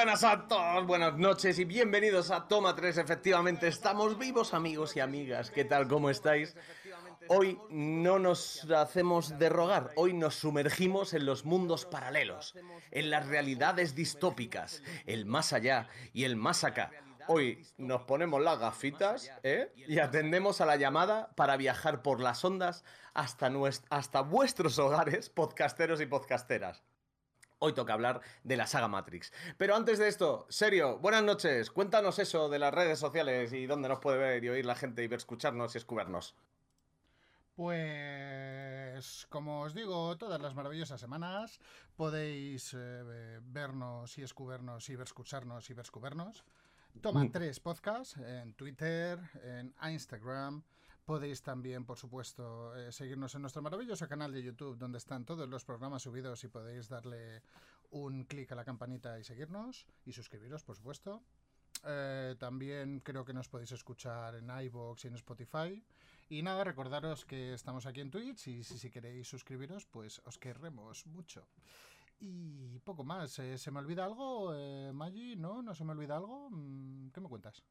buenas a todos, buenas noches y bienvenidos a Toma 3. Efectivamente, estamos vivos, amigos y amigas. ¿Qué tal? ¿Cómo estáis? Hoy no nos hacemos de rogar, hoy nos sumergimos en los mundos paralelos, en las realidades distópicas, el más allá y el más acá. Hoy nos ponemos las gafitas ¿eh? y atendemos a la llamada para viajar por las ondas hasta, hasta vuestros hogares, podcasteros y podcasteras. Hoy toca hablar de la saga Matrix. Pero antes de esto, serio, buenas noches. Cuéntanos eso de las redes sociales y dónde nos puede ver y oír la gente y ver, escucharnos y escucharnos. Pues, como os digo, todas las maravillosas semanas podéis eh, vernos y escucharnos y ver escucharnos y ver escucharnos. Toma Mm. tres podcasts en Twitter, en Instagram. Podéis también, por supuesto, eh, seguirnos en nuestro maravilloso canal de YouTube, donde están todos los programas subidos y podéis darle un clic a la campanita y seguirnos y suscribiros, por supuesto. Eh, también creo que nos podéis escuchar en iVoox y en Spotify. Y nada, recordaros que estamos aquí en Twitch y si, queréis suscribiros, pues os querremos mucho. Y poco más. Eh, ¿Se me olvida algo, eh, Maggi? ¿No? ¿No se me olvida algo? Mm, ¿Qué me cuentas?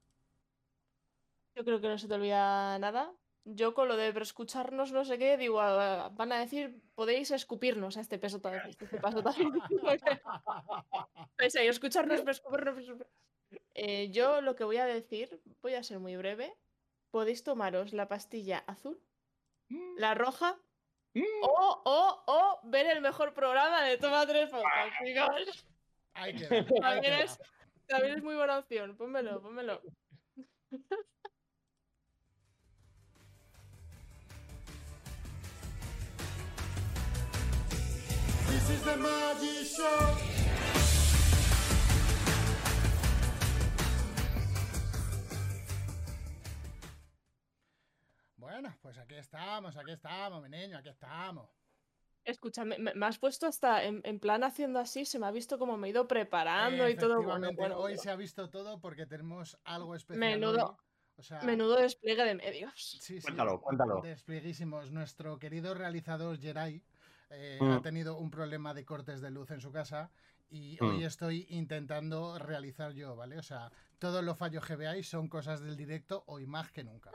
Yo creo que no se te olvida nada. Yo con lo de escucharnos no sé qué, digo, ah, van a decir, podéis escupirnos a este peso también. Este paso. Pese a escucharnos, escuparnos, Eh, yo lo que voy a decir, voy a ser muy breve. Podéis tomaros la pastilla azul, la roja, o, o, o ver el mejor programa de Toma 3 Podcast, chicos. También es, también es muy buena opción. Pónmelo, pónmelo. This is the Maggi Show. Bueno, pues aquí estamos, aquí estamos, mi niño, aquí estamos. Escúchame, me, me has puesto hasta en, en plan haciendo así, se me ha visto como me he ido preparando y todo. Bueno, Efectivamente, bueno, hoy bueno. se ha visto todo porque tenemos algo especial. Menudo- hoy. O sea, Menudo despliegue de medios. Sí, sí, Cuéntalo, cuéntalo. Desplieguísimos. Nuestro querido realizador Jerai eh, Mm. ha tenido un problema de cortes de luz en su casa y Mm. hoy estoy intentando realizar yo, ¿vale? O sea, todos los fallos que veáis son cosas del directo hoy más que nunca.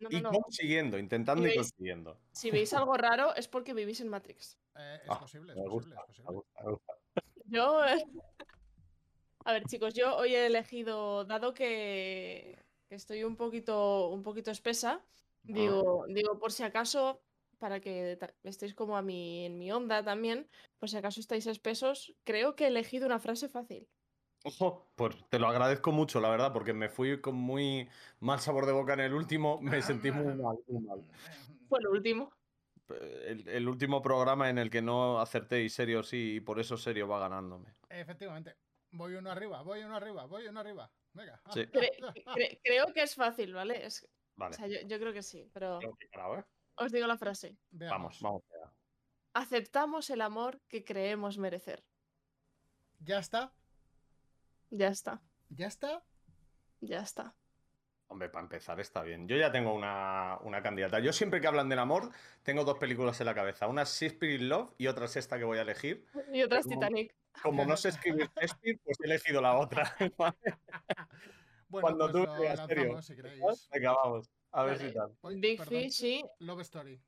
No, Y no, no. consiguiendo, intentando y ¿Veis? consiguiendo. Si veis algo raro es porque vivís en Matrix. Eh, es Ah, posible, es posible, es me posible. gusta, me gusta. Yo. eh, A ver, chicos, yo hoy he elegido, dado que, que estoy un poquito, un poquito espesa, digo, digo, por si acaso, para que estéis como a mi, en mi onda también, por si acaso estáis espesos, creo que he elegido una frase fácil. Ojo, pues te lo agradezco mucho, la verdad, porque me fui con muy mal sabor de boca en el último, me sentí muy mal, muy mal. Fue el último. El, el último programa en el que no acerté y serio sí, y por eso serio va ganándome. Efectivamente. Voy uno arriba, voy uno arriba, voy uno arriba. Venga. Sí. Cre- cre- creo que es fácil, ¿vale? Es- Vale. o sea, yo, yo creo que sí, pero que ¿eh? Os digo la frase. Vamos, vamos. allá. Aceptamos el amor que creemos merecer. Ya está, Ya está, ya está. ya está. Hombre, para empezar está bien. Yo ya tengo una, una candidata. Yo siempre que hablan del amor, tengo dos películas en la cabeza. Una es Shakespeare in Love y otra es esta que voy a elegir. Y otra es Como- Titanic. Como no sé escribir Shakespeare, pues he elegido la otra. Bueno, Cuando pues tú lo veas serio. si queréis. Venga, vamos. A ver Vale. si tal. Uy, Big perdón. Fish y... Love Story.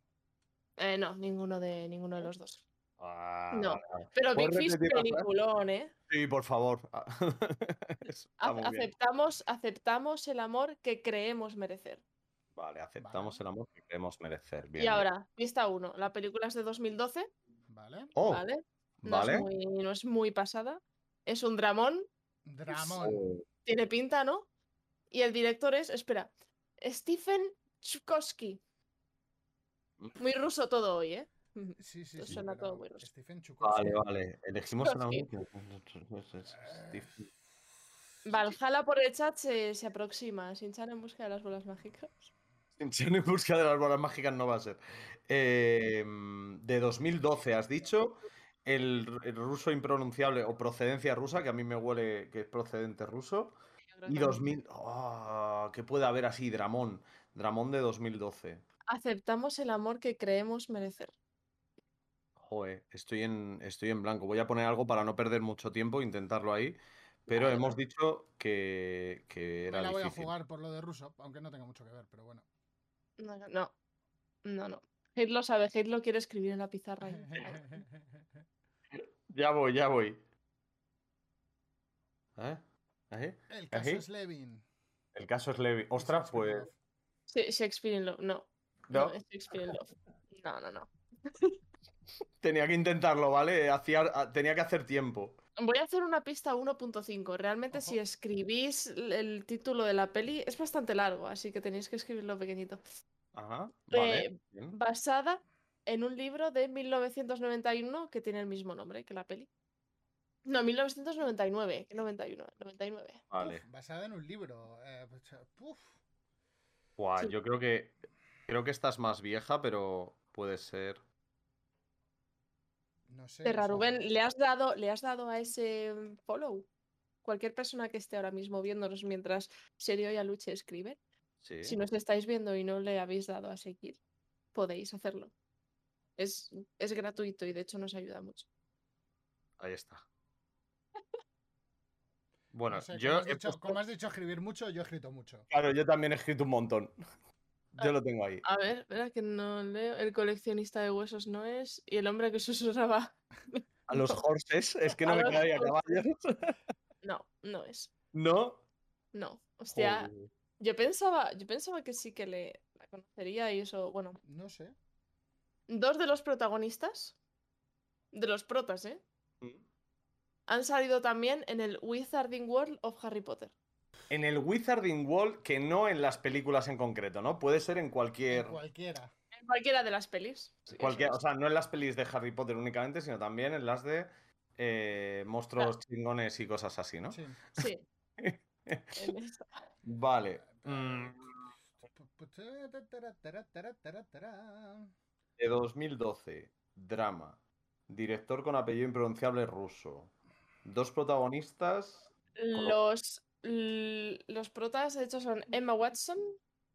eh, no, ninguno de, ninguno de los dos. Ah, No. Pero Big ¿Puedes Fish, peliculón, ¿eh? Sí, por favor. Aceptamos, aceptamos el amor que creemos merecer. Vale, aceptamos Vale. el amor que queremos merecer. Bien. Y ahora, pista 1. La película es de 2012, ¿Vale? Oh, ¿vale? No, vale. Es muy, no es muy pasada. Es un dramón, Dramón. Tiene pinta, ¿no? Y el director es, espera, Stephen Chukowski. Muy ruso todo hoy, ¿eh? Sí, sí, Esto sí. suena todo muy ruso. Stephen Chukowski. Vale, vale. Elegimos el amor. Eh, Valhalla por el chat se, se aproxima. Sinchan en busca de las bolas mágicas. Sin en busca de las bolas mágicas no va a ser. Eh, de 2012 has dicho. El, el ruso impronunciable o procedencia rusa, que a mí me huele que es procedente ruso. Creo Y que- 2000. ah, ¿Qué puede haber así? Dramón. Dramón de 2012. Aceptamos el amor que creemos merecer. Joder, estoy en, estoy en blanco. Voy a poner algo para no perder mucho tiempo, intentarlo ahí. pero hemos dicho que, que Me era la voy a jugar por lo de ruso, aunque no tenga mucho que ver, pero bueno. No, no. No, no. Hate lo sabe, Hate lo quiere escribir en la pizarra. ahí. Ya voy, ya voy. ¿Eh? ¿Eh? El caso ¿Ahí? es Levin. El caso es Levi. Ostras, pues. Sí, Shakespeare in Love. No. No, No, es Shakespeare in Love. No, no, no. tenía que intentarlo, ¿vale? Hacía, a- tenía que hacer tiempo. Voy a hacer una pista 1.5. Realmente, si escribís el título de la peli, es bastante largo, así que tenéis que escribirlo pequeñito. Ajá. Vale. Eh, bien. Basada en un libro de 1991 que tiene el mismo nombre que la peli. No, 1999. ¿Qué 91? 99. Vale. Basada en un libro. eh, pues, puf. Buah, Sí. yo creo que. Creo que esta es más vieja, pero puede ser. No sé. Terra Rubén, ¿le has dado, le has dado a ese mm, follow? Cualquier persona que esté ahora mismo viéndonos mientras Serio y Aluche escriben, Sí. si nos estáis viendo y no le habéis dado a seguir, podéis hacerlo. Es, es gratuito y de hecho nos ayuda mucho. Ahí está. Bueno, no sé, yo como, has dicho, puesto- como has dicho escribir mucho, yo he escrito mucho. Claro, yo también he escrito un montón. Yo Ah. lo tengo ahí. A ver, espera que no leo. El coleccionista de huesos no es. Y el hombre que susurraba. A los no. horses, es que no A me quedaría caballos. No, no es. ¿No? No. Hostia, Joder. yo pensaba, yo pensaba que sí que le la conocería y eso. Bueno, No sé. dos de los protagonistas, de los protas, ¿eh? Han salido también en el Wizarding World of Harry Potter. En el Wizarding World, que no en las películas en concreto, ¿no? Puede ser en cualquier. En cualquiera. En cualquiera de las pelis. Sí, es. o sea, no en las pelis de Harry Potter únicamente, sino también en las de eh, monstruos chingones y cosas así, ¿no? Sí. Sí. Vale. mm, de 2012. Drama. Director con apellido impronunciable ruso. Dos protagonistas. Los, los protas, de hecho, son Emma Watson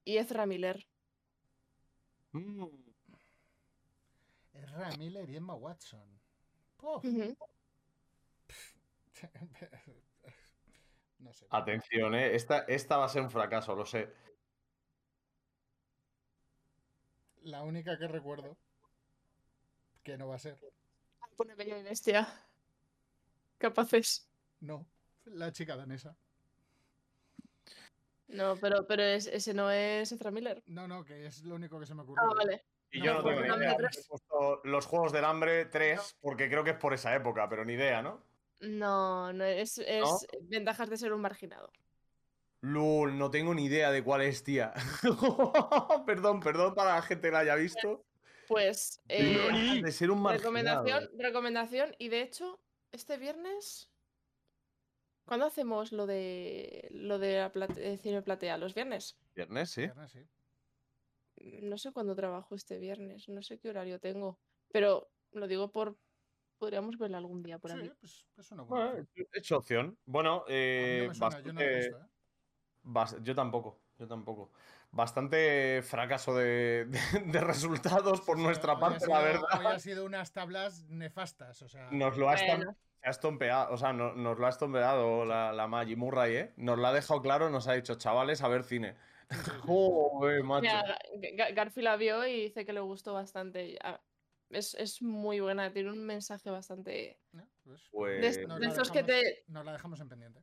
y Ezra Miller. Mm, Ezra Miller y Emma Watson. No sé. Atención, ¿eh? Esta, esta va a ser un fracaso, lo sé. La única que recuerdo que no va a ser. Pone Bella y Bestia. Capaces. No, la chica danesa. No, pero, pero es- ese no es Ezra Miller. No, no, que es lo único que se me ocurrió. Ah, vale. Y No yo no tengo ni acuerdo. idea. He puesto los Juegos del Hambre 3, porque creo que es por esa época, pero ni idea, ¿no? No, no es, es ventajas de ser un marginado. Lul, no tengo ni idea de cuál es, tía. perdón, perdón para la gente que la haya visto. Pues eh, de ser un marginado. recomendación, recomendación. Y de hecho, este viernes. ¿Cuándo hacemos lo de lo de la plate- eh, cine platea? ¿Los viernes? Viernes, sí. Viernes, sí. No sé cuándo trabajo este viernes, no sé qué horario tengo. Pero lo digo por. Podríamos verla algún día por aquí. Sí, pues es una buena. Bueno, he hecho opción. Bueno, eh, suena, yo no la he bastante- visto, ¿eh? yo tampoco, yo tampoco. Bastante fracaso de, de- de resultados por Sí, nuestra hoy ha parte, la verdad. Hoy ha sido unas tablas nefastas, o sea. Nos lo ha, Bueno, estompeado, o sea, no- nos lo ha estompeado la, la Maggie Murray, ¿eh? Nos lo ha dejado claro, nos ha dicho, chavales, a ver cine. Joder, macho. mira, Ga- Ga- Garfi la vio y dice que le gustó bastante. ah, Es, es muy buena, tiene un mensaje bastante. ¿No? Pues, De, Nos de la estos que dejamos- te. Nos la dejamos en pendiente.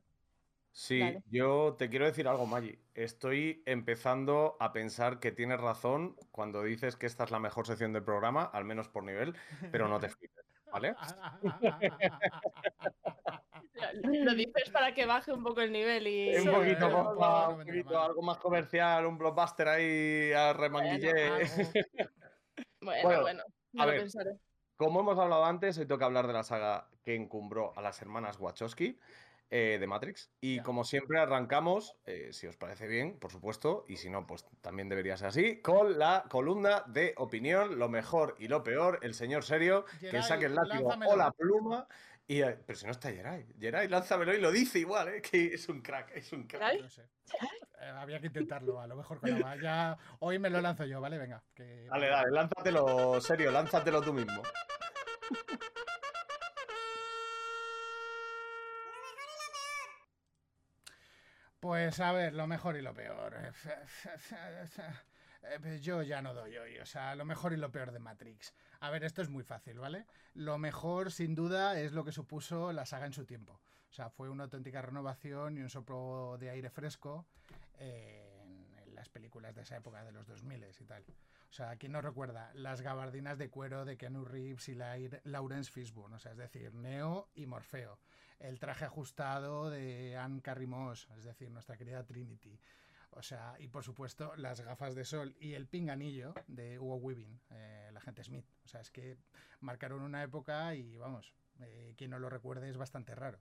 Sí, yo te quiero decir algo, Maggie. Estoy empezando a pensar que tienes razón cuando dices que esta es la mejor sección del programa, al menos por nivel, pero no te flipes, ¿vale? Lo dices para que baje un poco el nivel y. Un poquito, no un poquito, algo más comercial, un blockbuster ahí a remanguillé. Bueno, Bueno, bueno, a ver. pensaré. Como hemos hablado antes, hoy toca hablar de la saga que encumbró a las hermanas Wachowski eh, de Matrix. Y Ya. como siempre arrancamos, eh, si os parece bien, por supuesto, y si no, pues también debería ser así, con la columna de opinión, lo mejor y lo peor, el señor serio, que Geray, saque el látigo lánzamelo. o la pluma. Y, eh, pero si no está Geray, Geray, lánzamelo y lo dice igual, ¿eh? que es un crack, es un crack. No sé. Eh, había que intentarlo, a lo mejor con la ya Hoy me lo lanzo yo, ¿vale? Venga. Que... Dale, dale, lánzatelo, serio, lánzatelo tú mismo. Pues a ver, lo mejor y lo peor. Eh, pues yo ya no doy hoy, o sea, lo mejor y lo peor de Matrix. A ver, esto es muy fácil, ¿vale? Lo mejor, sin duda, es lo que supuso la saga en su tiempo. O sea, fue una auténtica renovación y un soplo de aire fresco en, las películas de esa época, de los 2000 y tal. O sea, ¿quién no recuerda? Las gabardinas de cuero de Keanu Reeves y la Lawrence Fishburne, o sea, es decir, Neo y Morfeo. El traje ajustado de Anne Carrie es decir, nuestra querida Trinity. O sea, y por supuesto las gafas de sol y el pinganillo de Hugo Weaving, eh, el agente Smith. O sea, es que marcaron una época y vamos, eh, quien no lo recuerde es bastante raro.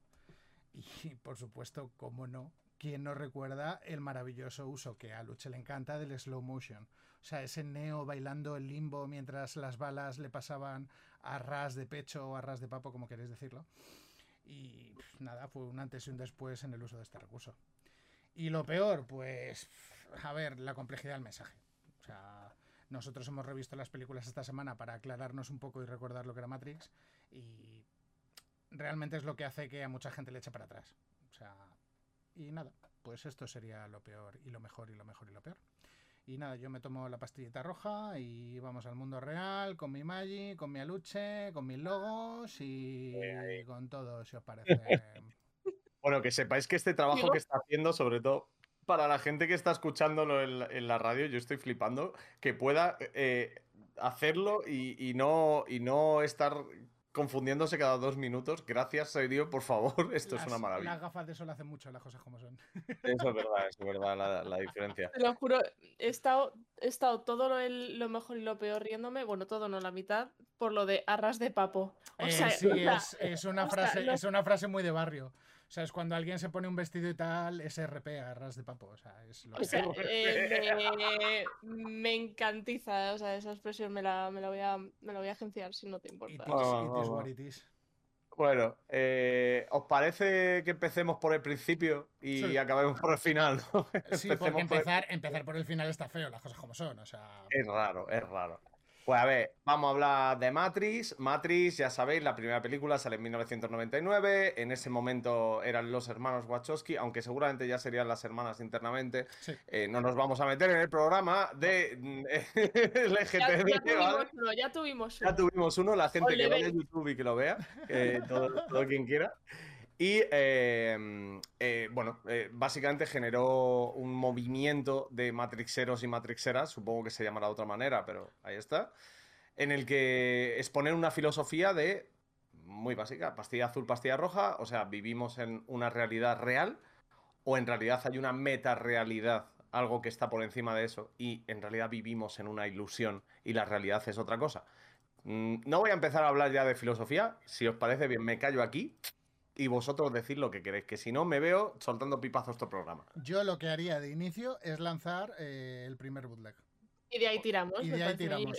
Y por supuesto, cómo no, quien no recuerda el maravilloso uso que a Luche le encanta del slow motion. O sea, ese neo bailando el limbo mientras las balas le pasaban a ras de pecho o a ras de papo, como queréis decirlo. Y nada, fue un antes y un después en el uso de este recurso. Y lo peor, pues, a ver, la complejidad del mensaje. O sea, nosotros hemos revisto las películas esta semana para aclararnos un poco y recordar lo que era Matrix. Y realmente es lo que hace que a mucha gente le eche para atrás. O sea, y nada, pues esto sería lo peor y lo mejor y lo mejor y lo peor. Y nada, yo me tomo la pastillita roja y vamos al mundo real con mi Magi, con mi aluche, con mis logos y con todo, si os parece. bueno, que sepáis que este trabajo que está haciendo, sobre todo para la gente que está escuchándolo en la, radio, yo estoy flipando, que pueda eh, hacerlo y, y, no, y no estar confundiéndose cada dos minutos. Gracias, Sergio, por favor. Esto es una maravilla. Las gafas de sol hacen mucho las cosas como son. Eso es verdad, eso es verdad, la, diferencia. Te lo juro, he estado, he estado todo lo, mejor y lo peor riéndome, bueno, todo no, la mitad, por lo de arras de papo. O sea, sí, es, una frase, es una frase muy de barrio. O sea, es cuando alguien se pone un vestido y tal, es RP, arras de papo. O sea, es lo o sea, eh, me, encantiza. O sea, esa expresión me la, me la, voy, a, me la voy a agenciar si no te importa. Bueno, eh, ¿os parece que empecemos por el principio y acabemos por el final? Sí, porque empezar, empezar por el final está feo, las cosas como son. O sea... Es raro, es raro. Pues a ver, vamos a hablar de Matrix. Matrix, ya sabéis, la primera película sale en 1999. En ese momento eran los hermanos Wachowski, aunque seguramente ya serían las hermanas internamente. Eh, no nos vamos a meter en el programa de LGTB. Ya, tuvimos uno, ya tuvimos uno. Ya tuvimos uno, la gente que vaya a YouTube y que lo vea, todo quien quiera. Y em, eh, bueno, eh, básicamente generó un movimiento de matrixeros y matrixeras, supongo que se llamará de otra manera, pero ahí está, en el que exponer una filosofía de muy básica, pastilla azul, pastilla roja, o sea, vivimos en una realidad real o en realidad hay una meta-realidad, algo que está por encima de eso, y en realidad vivimos en una ilusión y la realidad es otra cosa. Mm, no voy a empezar a hablar ya de filosofía, si os parece bien, me callo aquí y vosotros decir lo que queréis, que si no me veo soltando pipazos este programa. Yo lo que haría de inicio es lanzar eh, el primer bootleg. Y de ahí tiramos. Y de ahí tiramos.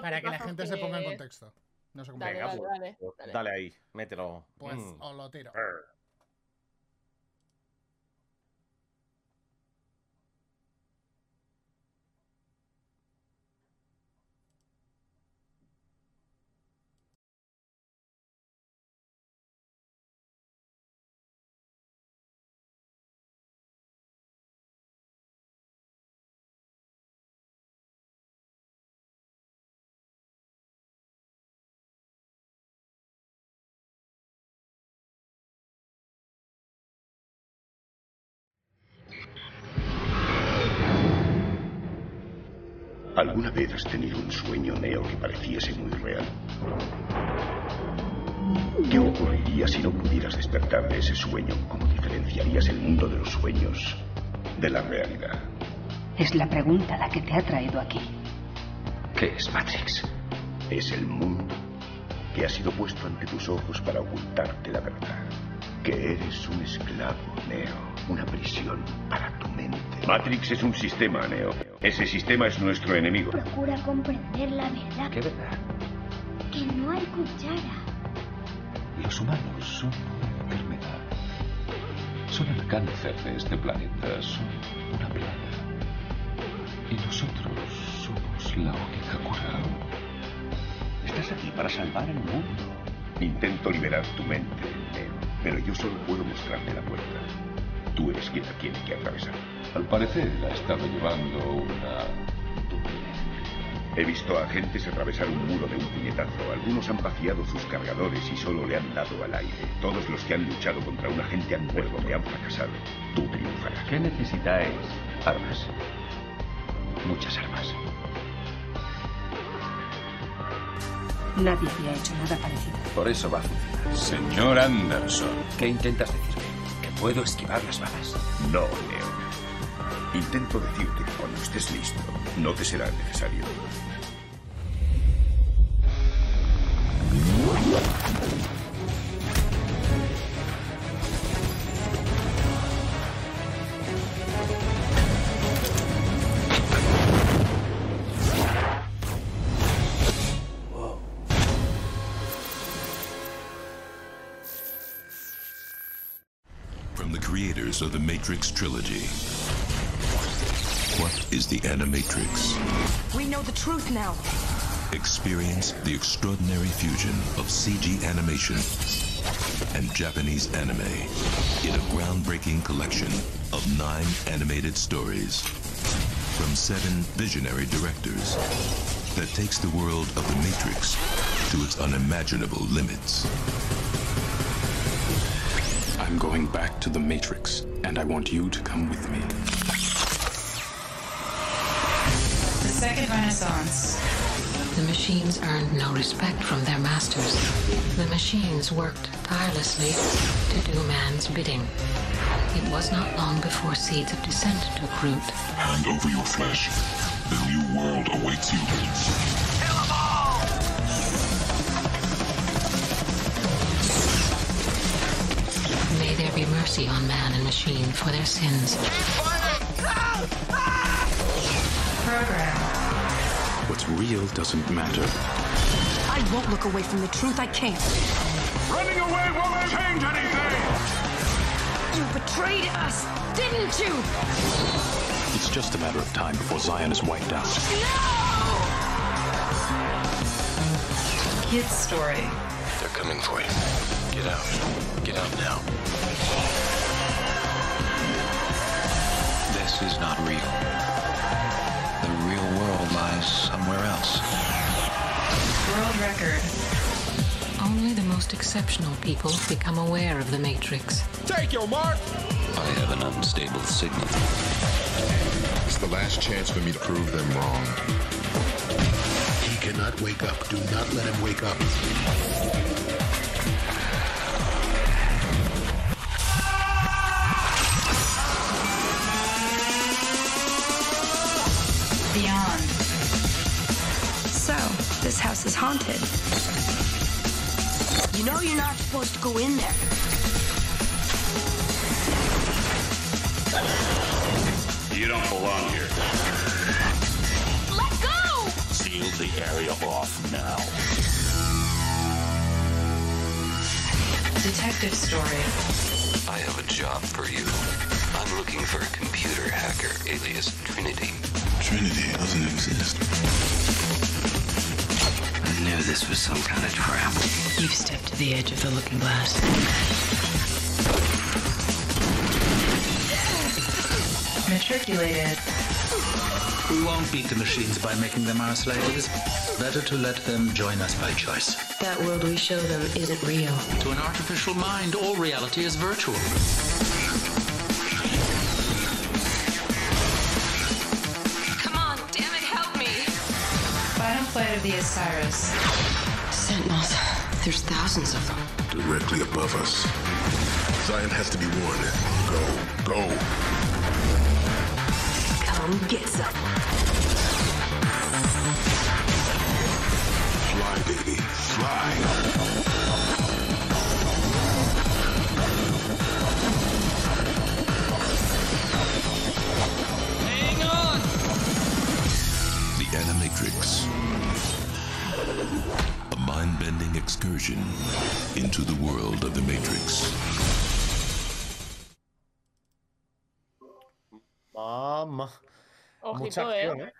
para, que, la gente se ponga en contexto. No sé cómo dale, dale, pues, dale, ahí, mételo. Pues mm. os lo tiro. ¿Alguna vez has tenido un sueño, Neo, que pareciese muy real? ¿Qué ocurriría si no pudieras despertar de ese sueño? ¿Cómo diferenciarías el mundo de los sueños de la realidad? Es la pregunta la que te ha traído aquí. ¿Qué es Matrix? Es el mundo que ha sido puesto ante tus ojos para ocultarte la verdad. Que eres un esclavo, Neo. Una prisión para tu mente. Matrix es un sistema, Neo. Ese sistema es nuestro enemigo. Procura comprender la verdad. ¿Qué verdad? Que no hay cuchara. Los humanos son una enfermedad. Son el cáncer de este planeta. Son una plaga. Y nosotros somos la única cura. Estás aquí para salvar el mundo. Intento liberar tu mente, pero yo solo puedo mostrarte la puerta. tú eres quien la tiene que atravesar. Al parecer ha estado llevando una. He visto a agentes atravesar un muro de un puñetazo. Algunos han vaciado sus cargadores y solo le han dado al aire. Todos los que han luchado contra un agente han muerto y han fracasado. Tú triunfarás. ¿Qué necesitáis? Armas. Muchas armas. Nadie había hecho nada parecido. Por eso va a funcionar. Señor Anderson, ¿Qué intentas decirme? ¿Que puedo esquivar las balas? No, Leon. Intento decirte que cuando estés listo, no te será necesario. Creators of the Matrix trilogy. What is the Animatrix? We know the truth now. Experience the extraordinary fusion of CG animation and Japanese anime in a groundbreaking collection of nine animated stories from seven visionary directors that takes the world of the Matrix to its unimaginable limits. I'm going back to the Matrix, and I want you to come with me. The Second Renaissance. The machines earned no respect from their masters. The machines worked tirelessly to do man's bidding. It was not long before seeds of dissent took root. Hand over your flesh. The new world awaits you. Mercy on man and machine for their sins. Program. What's real doesn't matter. I won't look away from the truth. I can't. Running away won't change anything! You betrayed us, didn't you? It's just a matter of time before Zion is wiped out. No! Kid's story. They're coming for you. Get out. Get out now. This is not real. The real world lies somewhere else. World record. Only the most exceptional people become aware of the Matrix. Take your mark! I have an unstable signal. It's the last chance for me to prove them wrong. He cannot wake up. Do not let him wake up. Haunted. You know you're not supposed to go in there. You don't belong here. Let go! Seal the area off now. Detective story. I have a job for you. I'm looking for a computer hacker alias Trinity. Trinity doesn't exist. I knew this was some kind of trap. You've stepped to the edge of the looking glass. Matriculated. We won't beat the machines by making them our slaves. Better to let them join us by choice. That world we show them isn't real. To an artificial mind, all reality is virtual. The Osiris. Sentinels. There's thousands of them. Directly above us. Zion has to be warned. Go. Go. Come get some. Fly, baby. Fly. A mind-bending excursion into the world of the Matrix. Mamá. Ojito, Mucha eh. acción, ¿eh?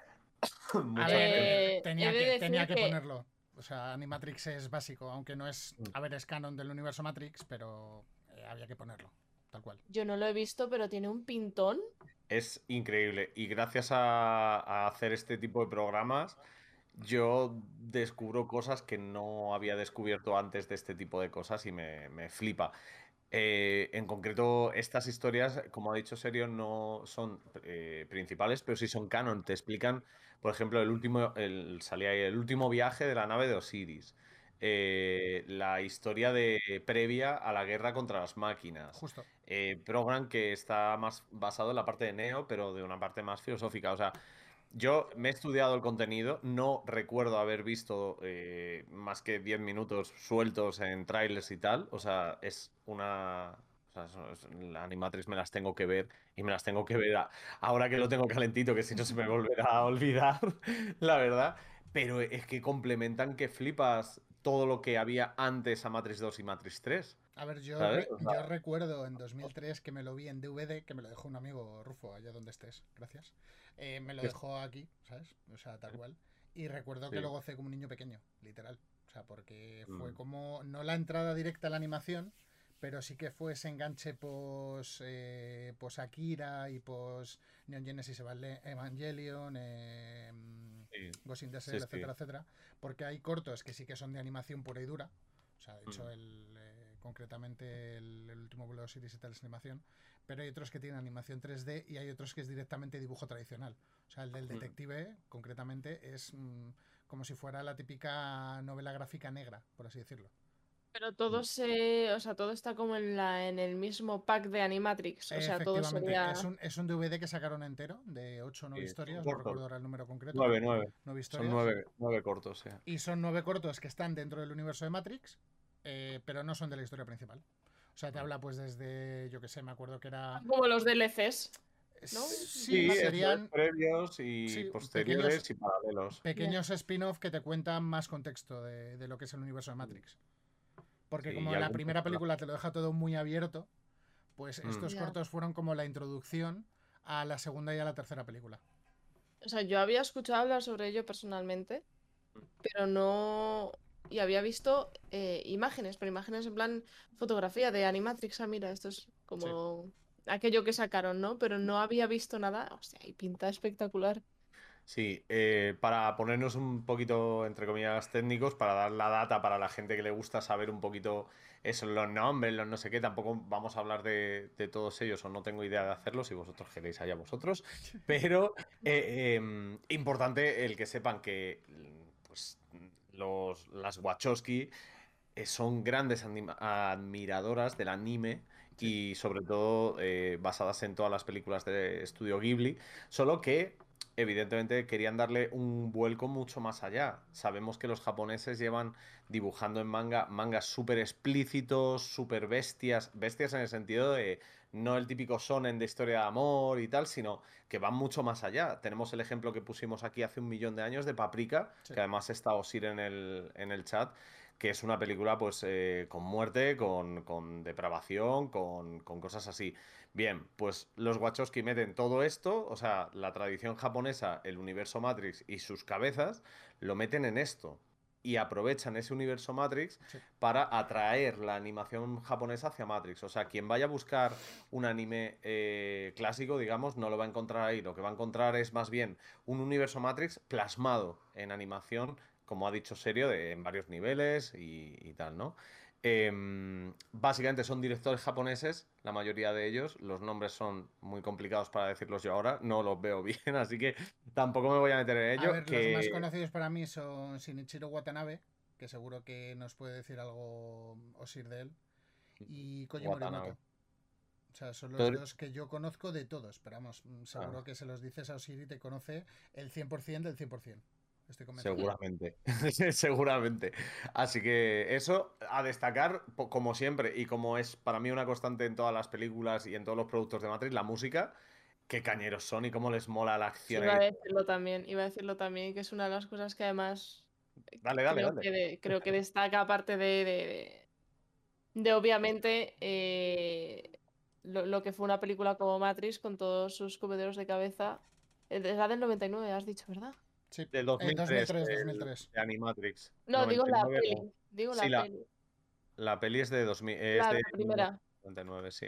Mucha Eh, tenía, que, decir tenía que que- ponerlo. O sea, Animatrix es básico, aunque no es. A ver, es canon del universo Matrix, pero eh, había que ponerlo. tal cual. Yo no lo he visto, pero tiene un pintón. Es increíble. Y gracias a, a hacer este tipo de programas, yo descubro cosas que no había descubierto antes de este tipo de cosas y me, me flipa. Eh, en concreto, estas historias, como ha dicho Serio, no son eh, principales, pero sí son canon. Te explican, por ejemplo, el último, el, salía ahí, el último viaje de la nave de Osiris. eh, la historia de previa a la guerra contra las máquinas. Justo. Eh, Program que está más basado en la parte de Neo, pero de una parte más filosófica. O sea, yo me he estudiado el contenido, no recuerdo haber visto eh, más que 10 minutos sueltos en trailers y tal. O sea, es una. O sea, es- la Animatrix me las tengo que ver y me las tengo que ver ahora que lo tengo calentito, que si no se me volverá a olvidar, la verdad. Pero es que complementan que flipas todo lo que había antes a Matrix 2 y Matrix 3. A ver, yo, re- yo recuerdo en 2003 que me lo vi en DVD, que me lo dejó un amigo Rufo, allá donde estés, gracias. Eh, me lo dejó aquí, ¿sabes? O sea, tal cual. Y recuerdo que Sí. lo gocé como un niño pequeño, literal. O sea, porque fue Mm. como, no la entrada directa a la animación, pero sí que fue ese enganche pos, eh, pos Akira y pos Neon Genesis Evangel- Evangelion, eh, Sí. Ghost in the Shell, sí. etcétera, etcétera. Porque hay cortos que sí que son de animación pura y dura. O sea, de hecho, Mm. el, concretamente el, el último vuelo de Osiris y tal es animación. Pero hay otros que tienen animación 3D y hay otros que es directamente dibujo tradicional. O sea, el del Mm. detective, concretamente, es mm, como si fuera la típica novela gráfica negra, por así decirlo. Pero todo se, o sea, todo está como en la, en el mismo pack de Animatrix. O sea, todo sería. es, un, es un DVD que sacaron entero de 8 o 9 Sí, historias, no corto. recuerdo ahora el número concreto. Nueve, nueve. Nueve Son historias. nueve, nueve cortos, sí. Y son nueve cortos que están dentro del universo de Matrix, eh, pero no son de la historia principal. O sea, te habla pues desde, yo que sé, me acuerdo que era... Como los DLCs. ¿no? Sí, es, serían previos y sí, posteriores pequeños- y paralelos. pequeños spin-off que te cuentan más contexto de, de lo que es el universo de Matrix. Porque Sí, como la primera película te lo deja todo muy abierto, pues Mm. estos cortos fueron como la introducción a la segunda y a la tercera película. O sea, yo había escuchado hablar sobre ello personalmente, pero no. Y había visto eh, imágenes, pero imágenes en plan fotografía de Animatrix. Ah, mira, esto es como aquello que sacaron, ¿no? Pero no había visto nada. Hostia, y pinta espectacular. Sí, eh, para ponernos un poquito, entre comillas, técnicos, para dar la data para la gente que le gusta saber un poquito eso, los nombres, los no sé qué, tampoco vamos a hablar de, de todos ellos o no tengo idea de hacerlo, si vosotros queréis allá vosotros, pero eh, em, importante el que sepan que pues, los, las Wachowski eh, son grandes admiradoras del anime y sobre todo eh, basadas en todas las películas de Estudio Ghibli, solo que evidentemente querían darle un vuelco mucho más allá. Sabemos que los japoneses llevan dibujando en manga mangas súper explícitos, súper bestias, bestias en el sentido de no el típico shonen de historia de amor y tal, sino que van mucho más allá. Tenemos el ejemplo que pusimos aquí hace un millón de años de Paprika, Sí. que además está Osir en el, en el chat, que es una película pues eh, con muerte, con, con depravación, con, con cosas así. Bien, pues los Wachowski meten todo esto, o sea, la tradición japonesa, el universo Matrix y sus cabezas, lo meten en esto. Y aprovechan ese universo Matrix Sí. para atraer la animación japonesa hacia Matrix. O sea, quien vaya a buscar un anime eh, clásico, digamos, no lo va a encontrar ahí. Lo que va a encontrar es más bien un universo Matrix plasmado en animación, como ha dicho Serio, de, en varios niveles y, y tal, ¿no? Em, básicamente son directores japoneses, la mayoría de ellos. Los nombres son muy complicados para decirlos yo ahora, no los veo bien, así que tampoco me voy a meter en ello. A ver, que... los más conocidos para mí son Shinichiro Watanabe, que seguro que nos puede decir algo Osir de él, y Koji. Morimoto. O sea, son los Pero- dos que yo conozco de todos, pero vamos, mm, seguro Ah. que se los dices a Osir y te conoce el 100% del 100%. Estoy convencido. Seguramente, seguramente. Así que eso a destacar, como siempre, y como es para mí una constante en todas las películas y en todos los productos de Matrix, la música, qué cañeros son y cómo les mola la Sí, acción. iba a decirlo también, iba a decirlo también, que es una de las cosas que además Dale, dale, creo dale. que, de- creo que destaca aparte de, de, de- de, obviamente eh, lo, lo que fue una película como Matrix con todos sus comederos de cabeza. Eh, Es la del 99, has dicho, ¿verdad? Sí. Del Eh, 2003, 2003, el- 2003. de Animatrix. No, digo la 99 peli. Digo Sí, la la- peli. La peli es de 2000, es La, de la primera. 99, sí.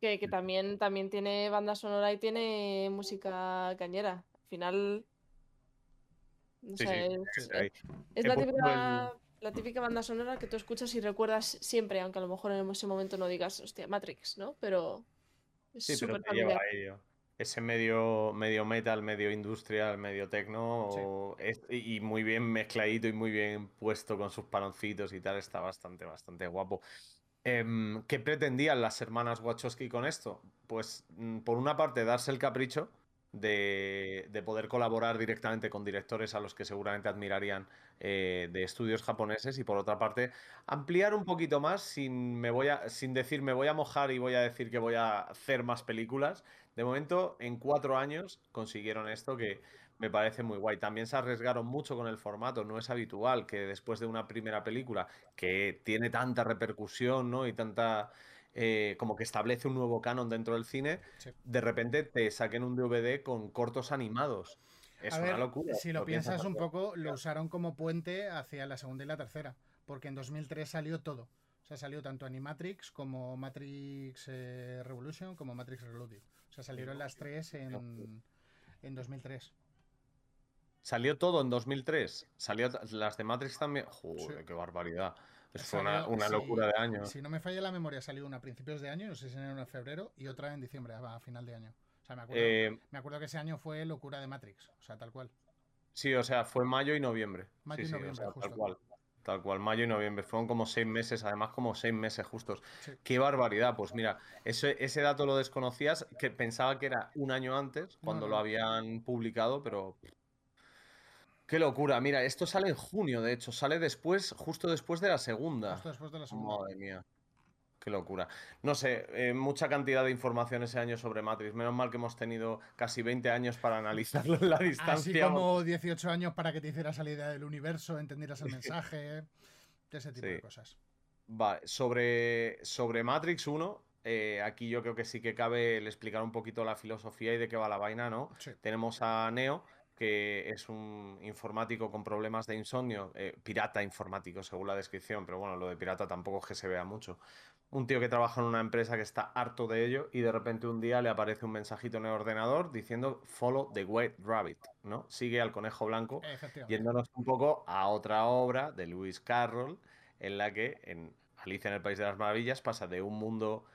Que, que también, también tiene banda sonora y tiene música cañera. Al final. No Sí, sé, sí, es, es He la típica, la típica banda sonora que tú escuchas y recuerdas siempre, aunque a lo mejor en ese momento no digas, hostia, Matrix, ¿no? Pero es Sí, pero súper te lleva a ello. Ese medio, medio metal, medio industrial, medio tecno, o- es- y muy bien mezcladito y muy bien puesto con sus panoncitos y tal, está bastante, bastante guapo. Em, ¿qué pretendían las hermanas Wachowski con esto? Pues mm, por una parte darse el capricho de, de poder colaborar directamente con directores a los que seguramente admirarían eh, de estudios japoneses y por otra parte ampliar un poquito más sin, me voy a, sin decir me voy a mojar y voy a decir que voy a hacer más películas. De momento, en cuatro años consiguieron esto que me parece muy guay. También se arriesgaron mucho con el formato. No es habitual que después de una primera película que tiene tanta repercusión, ¿no? Y tanta... eh, como que establece un nuevo canon dentro del cine, Sí. de repente te saquen un DVD con cortos animados. Es A una ver, locura. si lo piensas piensas un poco, lo usaron como puente hacia la segunda y la tercera, porque en 2003 salió todo. O sea, salió tanto Animatrix como Matrix eh, Revolution como Matrix Reloaded. O sea, salieron las tres en, en 2003. Salió todo en 2003. Salió las de Matrix también. Joder, Sí. qué barbaridad. Fue una, Salió- una locura de año. Si no me falla la memoria, salió una a principios de año, no sé si en enero o en febrero, y otra en diciembre, a a final de año. O sea, me acuerdo, Eh, me acuerdo que ese año fue locura de Matrix. O sea, tal cual. sí, o sea, fue mayo y noviembre. Mayo Sí, y sí, o noviembre, sea, tal cual. Tal cual, mayo y noviembre. Fueron como seis meses, además como seis meses justos. Sí. Qué barbaridad. Pues mira, ese, ese dato lo desconocías, que pensaba que era un año antes, cuando no. lo habían publicado, pero... Qué locura. Mira, esto sale en junio, de hecho. Sale después, justo después de la segunda. Justo después de la segunda. Madre mía. Qué locura. No sé, eh, mucha cantidad de información ese año sobre Matrix. Menos mal que hemos tenido casi 20 años para analizarlo en la Así distancia. como 18 años para que te hicieras la idea del universo, entendieras el mensaje, ese tipo de cosas. Vale, sobre, sobre Matrix 1, eh, aquí yo creo que sí que cabe el explicar un poquito la filosofía y de qué va la vaina, ¿no? Sí. Tenemos a Neo, que es un informático con problemas de insomnio, eh, pirata informático según la descripción, pero bueno, lo de pirata tampoco es que se vea mucho. Un tío que trabaja en una empresa que está harto de ello y de repente un día le aparece un mensajito en el ordenador diciendo follow the white rabbit, ¿no? Sigue al conejo blanco, yéndonos un poco a otra obra de Lewis Carroll, en la que en Alicia en el País de las Maravillas pasa de un mundo,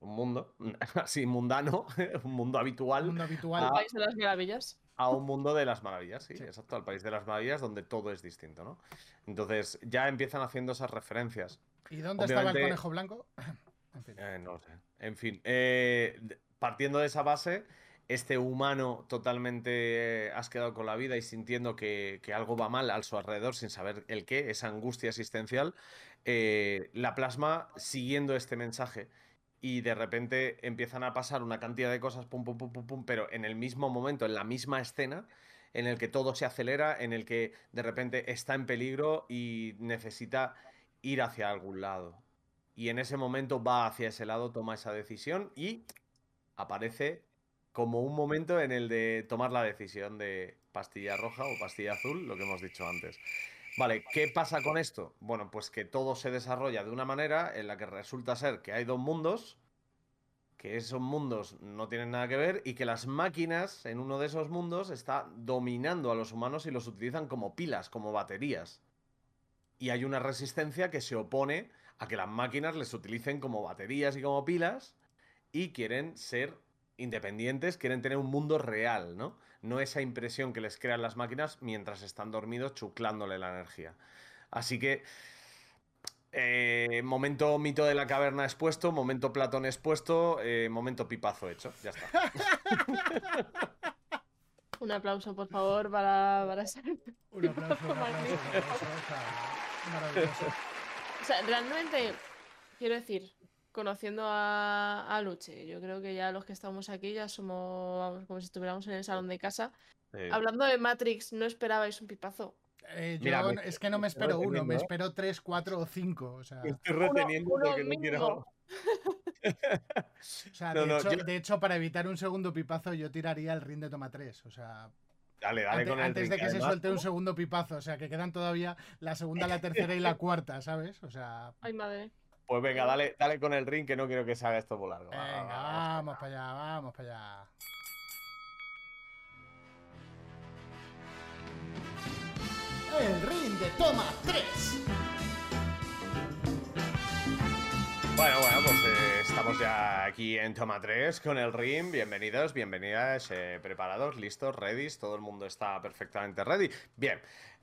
un mundo así mundano, un mundo habitual, Mundo habitual. El País de las Maravillas. A un mundo de las maravillas, sí, Sí. exacto, al país de las maravillas donde todo es distinto, ¿no? Entonces ya empiezan haciendo esas referencias. ¿Y dónde estaba el obviamente- conejo blanco? en fin. Eh, no lo sé. En fin, eh, partiendo de esa base, este humano totalmente eh, asqueado con la vida y sintiendo que, que algo va mal a su alrededor sin saber el qué, esa angustia existencial, eh, la plasma siguiendo este mensaje. Y de repente empiezan a pasar una cantidad de cosas, pum, pum, pum, pum, pum, pero en el mismo momento, en la misma escena, en el que todo se acelera, en el que de repente está en peligro y necesita ir hacia algún lado. Y en ese momento va hacia ese lado, toma esa decisión y aparece como un momento en el de tomar la decisión de pastilla roja o pastilla azul, lo que hemos dicho antes. Vale, ¿qué pasa con esto? Bueno, pues que todo se desarrolla de una manera en la que resulta ser que hay dos mundos, que esos mundos no tienen nada que ver y que las máquinas en uno de esos mundos está dominando a los humanos y los utilizan como pilas, como baterías. Y hay una resistencia que se opone a que las máquinas les utilicen como baterías y como pilas y quieren ser independientes, quieren tener un mundo real, ¿no? No esa impresión que les crean las máquinas mientras están dormidos chuclándole la energía. Así que, eh, momento mito de la caverna expuesto, momento Platón expuesto, eh, momento pipazo hecho, ya está. Un aplauso, por favor, para, para ese- Un aplauso, un maravilloso. O sea, realmente, quiero decir, conociendo a, a Luche, yo creo que ya los que estamos aquí ya somos vamos, como si estuviéramos en el salón de casa. Eh, Hablando de Matrix, ¿no esperabais un pipazo? Eh, yo Mira, me- es que no me espero uno, me espero tres, cuatro o cinco. O sea, Estoy reteniendo uno porque no quiero... mínimo. o sea, No, de, no, hecho, yo- de hecho, para evitar un segundo pipazo, yo tiraría el ring de toma 3. O sea, Dale, dale ante- con el antes de que se suelte un segundo pipazo. O sea, que quedan todavía la segunda, la tercera y la cuarta, ¿sabes? O sea, Ay, madre. Pues venga, dale, dale con el ring que no quiero que se haga esto por largo. Venga, vamos para allá, vamos para allá. El ring de toma 3. Bueno, bueno, pues eh, estamos ya aquí en Toma 3 con el ring. Bienvenidos, bienvenidas, eh, preparados, listos, ready. Todo el mundo está perfectamente ready. Bien,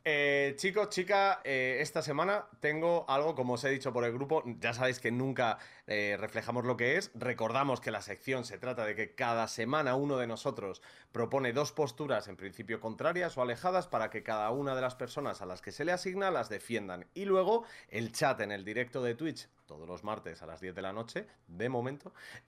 eh, chicos, chicas, eh, esta semana tengo algo, como os he dicho por el grupo, ya sabéis que nunca eh, reflejamos lo que es, recordamos que la sección se trata de que cada semana uno de nosotros propone dos posturas en principio contrarias o alejadas para que cada una de las personas a las que se le asigna las defiendan. Y luego el chat en el directo de Twitch todos los martes a las 10 de la noche, de momento,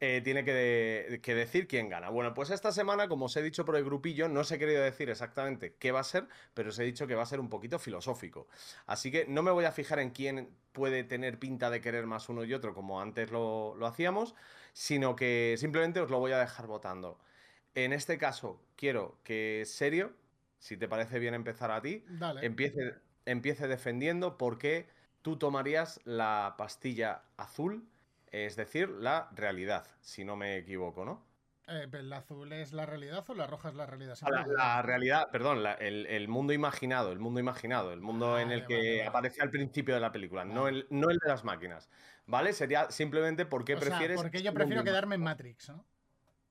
eh, tiene que, de, que, decir quién gana. Bueno, pues esta semana, como os he dicho por el grupillo, no os he querido decir exactamente qué va a ser, pero os he dicho que va a ser un poquito filosófico. Así que no me voy a fijar en quién puede tener pinta de querer más uno y otro, como antes lo, lo hacíamos, sino que simplemente os lo voy a dejar votando. En este caso, quiero que Serio, si te parece bien empezar a ti, Dale. empiece, empiece defendiendo por qué tú tomarías la pastilla azul, es decir, la realidad, si no me equivoco, ¿no? Eh, ¿La azul es la realidad o la roja es la realidad? La, la, realidad, perdón, la, el, el, mundo imaginado, el mundo imaginado, el mundo vale, en el que vale, vale. aparece al principio de la película, no el, no el de las máquinas, ¿vale? Sería simplemente por qué o prefieres... Sea, porque yo prefiero quedarme en Matrix, ¿no?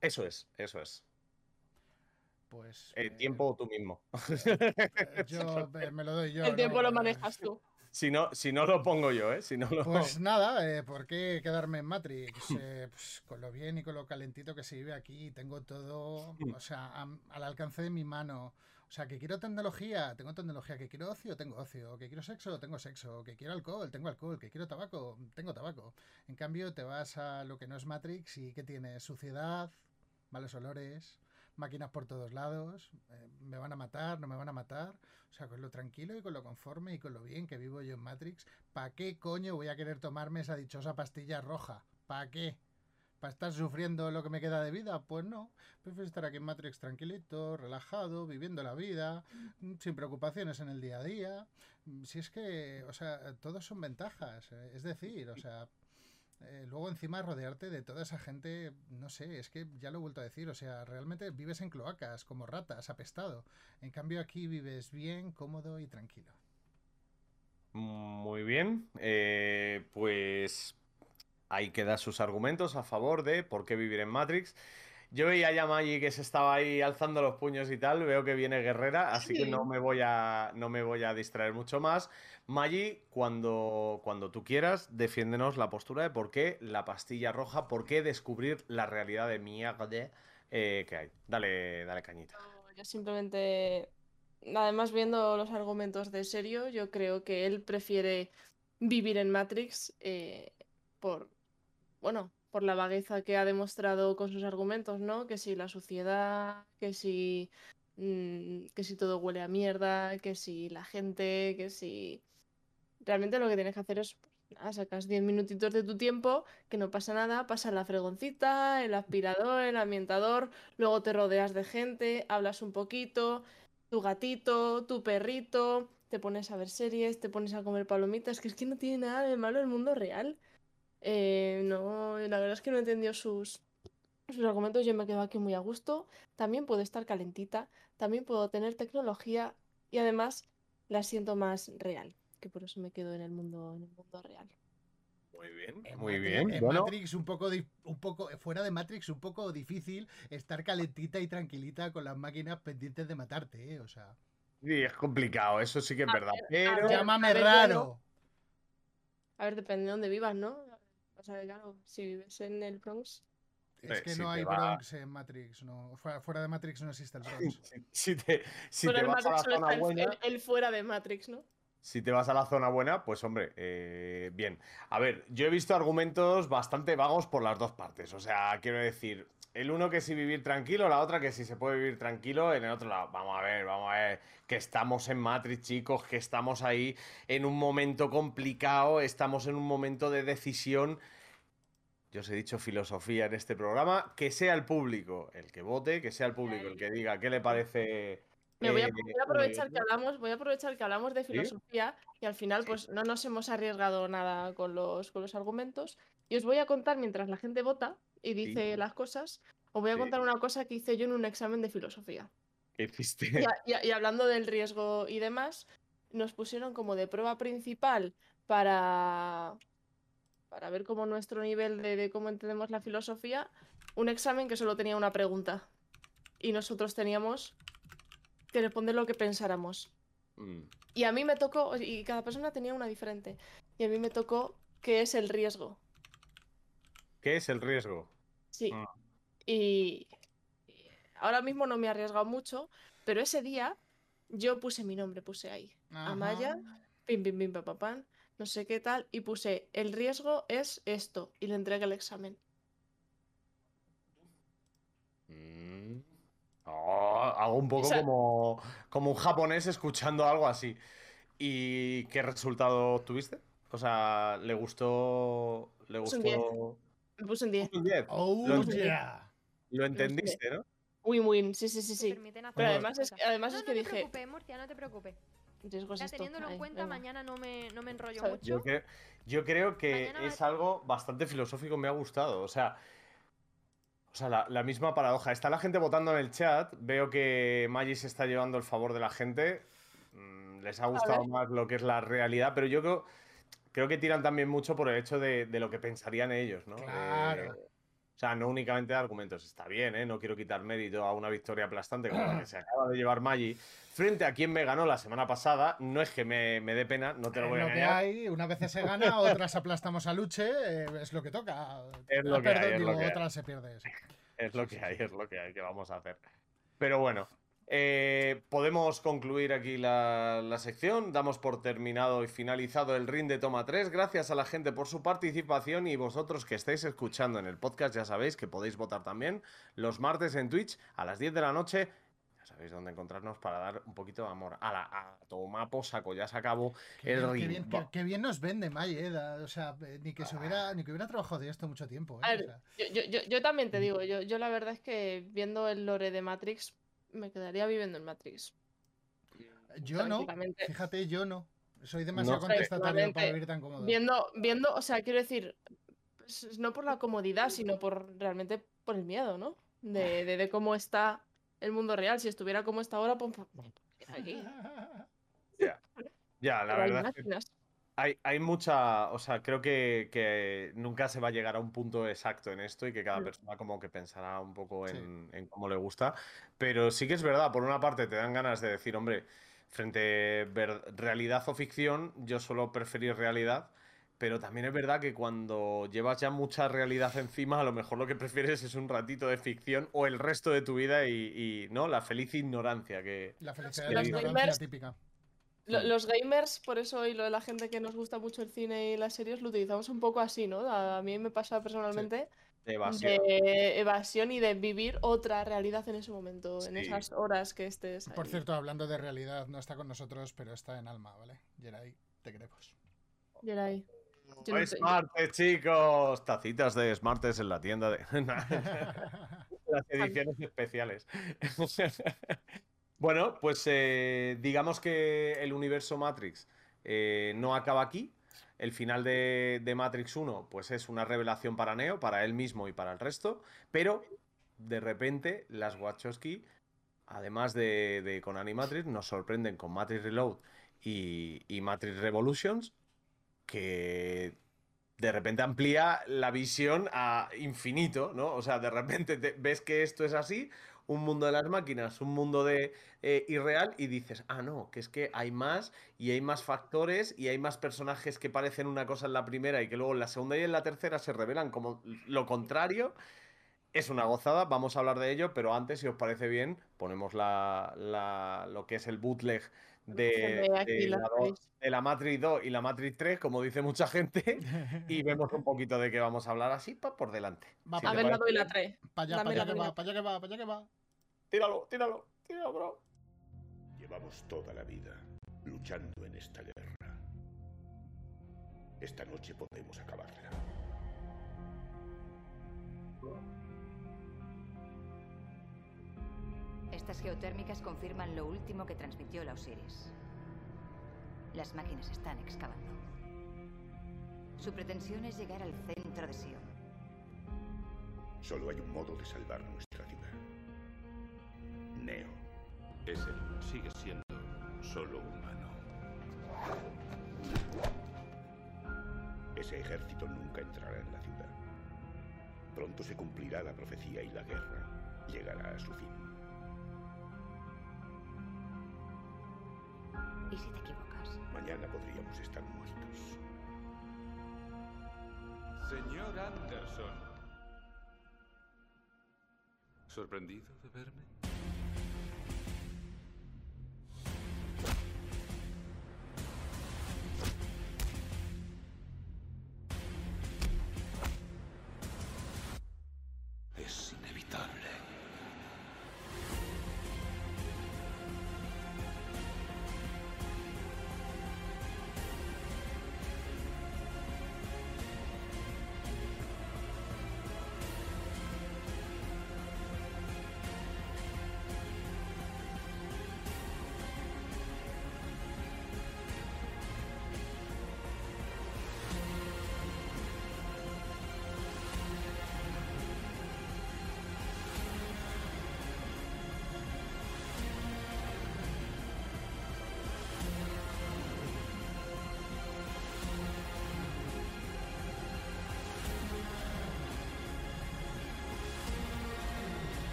Eso es, eso es. Pues... El eh, tiempo tú mismo. Yo me lo doy yo. El tiempo ¿no? lo manejas tú. Si no, si no lo pongo yo, ¿eh? Si no lo... Pues nada, eh, ¿por qué quedarme en Matrix? Eh, pues, con lo bien y con lo calentito que se vive aquí, tengo todo, o sea, a, al alcance de mi mano. O sea, que quiero tecnología, tengo tecnología, que quiero ocio, tengo ocio, que quiero sexo, tengo sexo, que quiero alcohol, tengo alcohol, que quiero tabaco, tengo tabaco. En cambio, te vas a lo que no es Matrix y que tiene suciedad, malos olores, máquinas por todos lados, eh, me van a matar, no me van a matar. O sea, con lo tranquilo y con lo conforme y con lo bien que vivo yo en Matrix, ¿para qué coño voy a querer tomarme esa dichosa pastilla roja? ¿Para qué? ¿Para estar sufriendo lo que me queda de vida? Pues no. Prefiero estar aquí en Matrix tranquilito, relajado, viviendo la vida, sin preocupaciones en el día a día. Si es que, o sea, todos son ventajas. eh, Es decir, o sea, eh, luego encima rodearte de toda esa gente, no sé, es que ya lo he vuelto a decir, o sea, realmente vives en cloacas, como ratas, apestado. En cambio aquí vives bien, cómodo y tranquilo. Muy bien, eh, pues ahí quedan sus argumentos a favor de por qué vivir en Matrix. Yo veía ya a Maggie que se estaba ahí alzando los puños y tal, veo que viene guerrera, así sí. que no me voy a, no me voy a distraer mucho más. Maggie, cuando, cuando tú quieras, defiéndenos la postura de por qué la pastilla roja, por qué descubrir la realidad de mierda eh, que hay. Dale, dale cañita. No, yo simplemente, además viendo los argumentos de serio, yo creo que él prefiere vivir en Matrix eh, por, bueno, por la vagueza que ha demostrado con sus argumentos, ¿no? Que si la suciedad, que si mmm, que si todo huele a mierda, que si la gente, que si realmente lo que tienes que hacer es pues, nada, sacas 10 minutitos de tu tiempo, que no pasa nada, pasa la fregoncita, el aspirador, el ambientador, luego te rodeas de gente, hablas un poquito, tu gatito, tu perrito, te pones a ver series, te pones a comer palomitas, que es que no tiene nada de malo el mundo real. Eh, no, la verdad es que no entendió sus, sus argumentos, yo me quedo aquí muy a gusto. También puedo estar calentita, también puedo tener tecnología y además la siento más real, que por eso me quedo en el mundo, en el mundo real. Muy bien, en muy Matrix, bien. En bueno, Matrix un poco, un poco, fuera de Matrix un poco difícil estar calentita y tranquilita con las máquinas pendientes de matarte, ¿eh? O sea. Sí, es complicado, eso sí que es A verdad. ver, Pero ver. Llámame ver, raro. A ver, depende de dónde vivas, ¿no? O sea, claro, si vives en el Bronx, Es que no hay va- Bronx en Matrix, no. Fuera, fuera de Matrix no existe el Bronx. si, te, si te del vas a la Matrix solo zona está el, buena, el- el fuera de Matrix, ¿no? si te vas a la zona buena, pues hombre, eh, bien. A ver, yo he visto argumentos bastante vagos por las dos partes. O sea, quiero decir, el uno que si vivir tranquilo, la otra que si se puede vivir tranquilo, en el otro lado. Vamos a ver, vamos a ver, que estamos en Matrix, chicos, que estamos ahí en un momento complicado, estamos en un momento de decisión. Yo os he dicho filosofía en este programa, que sea el público el que vote, que sea el público el que diga qué le parece Me voy, a, Eh, voy a aprovechar que hablamos, voy a aprovechar que hablamos de filosofía y al final pues no nos hemos arriesgado nada con los, con los argumentos. Y os voy a contar mientras la gente vota y dice las cosas, os voy a Sí. contar una cosa que hice yo en un examen de filosofía. ¿Qué hiciste? Y, hablando del riesgo y demás, nos pusieron como de prueba principal para, para ver cómo nuestro nivel de, de cómo entendemos la filosofía, un examen que solo tenía una pregunta. Y nosotros teníamos que responder lo que pensáramos. Mm, Y a mí me tocó, y cada persona tenía una diferente. Y a mí me tocó qué es el riesgo. ¿Qué es el riesgo? Sí. Mm. Y ahora mismo no me he arriesgado mucho, pero ese día yo puse mi nombre, puse ahí. Amaya, pim, pim, pim, pam, no sé qué tal, y puse el riesgo es esto, y le entregué el examen. Mm. Oh, hago un poco como, como un japonés escuchando algo así. ¿Y qué resultado tuviste? O sea, ¿le gustó? ¿Le gustó? Me puse un 10. Un 10. Oh, Lo, yeah. lo entendiste, ¿no? Win-win, sí, sí, sí, sí. Pero además es además no, es no que te dije, preocupes, Murcia, no te preocupes. Ya teniéndolo en cuenta, venga. mañana no me, no me enrollo ¿Sabes? mucho. Yo creo, yo creo que Mañana es algo bastante filosófico, me ha gustado. O sea, o sea la, la misma paradoja. Está la gente votando en el chat. Veo que Maggi se está llevando el favor de la gente. Mm, Les ha gustado más lo que es la realidad, pero yo creo, creo que tiran también mucho por el hecho de, de lo que pensarían ellos, ¿no? Claro. Eh, o sea, no únicamente de argumentos. Está bien, ¿eh? No quiero quitar mérito a una victoria aplastante como la que se acaba de llevar Maggi frente a quien me ganó la semana pasada. No es que me, me dé pena, no te lo voy a lo que hay, una vez se gana, otras aplastamos a Luche, eh, es lo que toca. Es lo que hay, lo se pierde eso. Es lo que hay, es lo que hay, que vamos a hacer. Pero bueno, eh, podemos concluir aquí la, la sección. Damos por terminado y finalizado el ring de toma 3. Gracias a la gente por su participación y vosotros que estáis escuchando en el podcast, ya sabéis que podéis votar también los martes en Twitch a las 10 de la noche. Ya sabéis dónde encontrarnos para dar un poquito de amor. A la a toma por saco, ya se acabó Qué el bien, qué ring. bien, qué- qué bien nos vende May, eh, O sea, eh, ni que se hubiera, ni que hubiera trabajado de esto mucho tiempo. eh, A o ver, sea. yo, yo, yo, yo también te digo, yo, yo la verdad es que viendo el lore de Matrix, me quedaría viviendo en Matrix. Yo no, fíjate, yo no. Soy demasiado contestatario para vivir tan cómodo. Viendo, viendo, o sea, quiero decir, s- no por la comodidad, sino por realmente por el miedo, ¿no? De, de, de cómo está el mundo real. Si estuviera como está ahora, pues, pues, pues, aquí. Ya, la Pero verdad. Hay, hay mucha, o sea, creo que, que nunca se va a llegar a un punto exacto en esto y que cada Mm. persona como que pensará un poco Sí. en, cómo le gusta. Pero sí que es verdad, por una parte te dan ganas de decir, hombre, frente ver- realidad o ficción, yo suelo preferir realidad. Pero también es verdad que cuando llevas ya mucha realidad encima, a lo mejor lo que prefieres es un ratito de ficción o el resto de tu vida y, y, ¿no? La feliz ignorancia que... La felicidad de la ignorancia típica. Lo-. Los gamers, por eso, y lo de la gente que nos gusta mucho el cine y las series, lo utilizamos un poco así, ¿no? A, a mí me pasa personalmente de evasión. de evasión y de vivir otra realidad en ese momento, en esas horas que estés Por cierto, hablando de realidad, no está con nosotros, pero está en alma, ¿vale? Geray, te queremos. Geray. Yo no Es te- martes, chicos. Tacitas de Smartes en la tienda de. Las ediciones especiales. bueno, pues eh, digamos que el universo Matrix eh, no acaba aquí. El final de, Matrix 1, pues es una revelación para Neo, para él mismo y para el resto. Pero de repente, las Wachowski, además de, con Animatrix, nos sorprenden con Matrix Reload y, y Matrix Revolutions que de repente amplía la visión a infinito, ¿no? O sea, de repente te- ves que esto es así, un mundo de las máquinas, un mundo de eh, irreal, y dices, ah, no, que es que hay más, y hay más factores, y hay más personajes que parecen una cosa en la primera y que luego en la segunda y en la tercera se revelan como lo contrario. Es una gozada, vamos a hablar de ello, pero antes, si os parece bien, ponemos la, la- lo que es el bootleg de, de la, de la Matrix 2 y la Matrix 3, como dice mucha gente, y vemos un poquito de qué vamos a hablar así pa- por delante. Va, Si A ver la parece 2 y la bien, 3. Para allá, para allá que va, para allá que va, para allá que va. Tíralo, tíralo, tíralo, bro. Llevamos toda la vida luchando en esta guerra. Esta noche podemos acabarla. Estas geotérmicas confirman lo último que transmitió la Osiris. Las máquinas están excavando. Su pretensión es llegar al centro de Sion. Solo hay un modo de salvar nuestra ciudad. Neo. Es él. Sigue siendo solo humano. Ese ejército nunca entrará en la ciudad. Pronto se cumplirá la profecía y la guerra llegará a su fin. ¿Y si te equivocas? Mañana podríamos estar muertos. Señor Anderson. ¿Sorprendido de verme?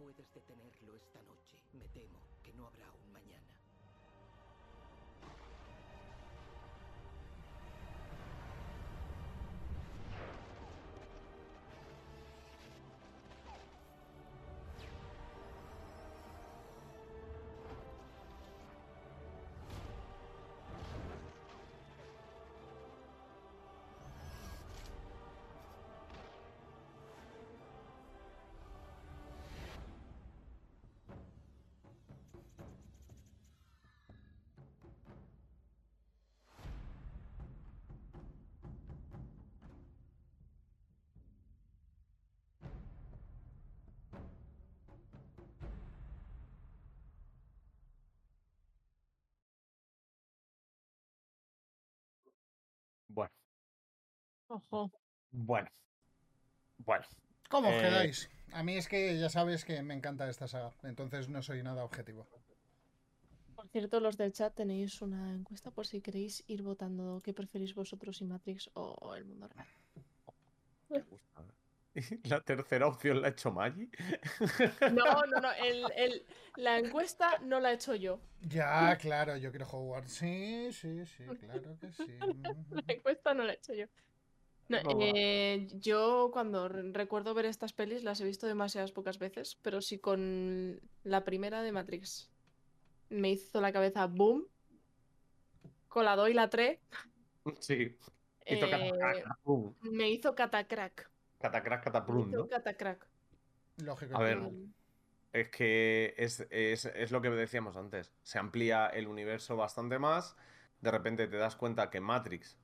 Puedes detenerlo esta noche, me temo que no habrá Ojo. bueno. Bueno. ¿Cómo os Eh, quedáis? A mí es que ya sabes que me encanta esta saga, entonces no soy nada objetivo. Por cierto, los del chat tenéis una encuesta por si queréis ir votando qué preferís vosotros, si Matrix o el mundo real. La tercera opción la ha hecho Maggi. No, no, no. el- el- la encuesta no la he hecho yo. Ya, claro, yo quiero jugar. Sí, sí, sí, claro que sí. La encuesta no la he hecho yo. No, eh, yo cuando re- recuerdo ver estas pelis las he visto demasiadas pocas veces, pero sí con la primera de Matrix me hizo la cabeza boom, con la 2 y la 3 Sí. Hizo eh, me hizo catacrack. Catacrack, hizo ¿no? catacrack. Lógico. A ver, es que es, es- es lo que decíamos antes. Se amplía el universo bastante más. De repente te das cuenta que Matrix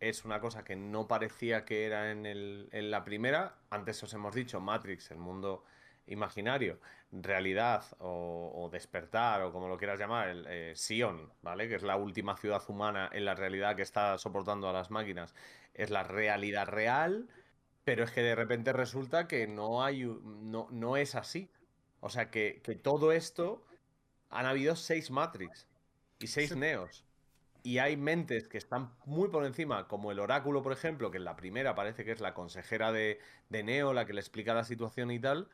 es una cosa que no parecía que era en, el- en la primera. Antes os hemos dicho, Matrix, el mundo imaginario, realidad o, o despertar o como lo quieras llamar, el eh, Sion, ¿vale? Que es la última ciudad humana en la realidad que está soportando a las máquinas. Es la realidad real Pero es que de repente resulta que no hay, no, no es así. O sea, que, que todo esto han habido seis Matrix y seis. Neos. Y hay mentes que están muy por encima, como el Oráculo, por ejemplo, que en la primera parece que es la consejera de, de Neo, la que le explica la situación y tal,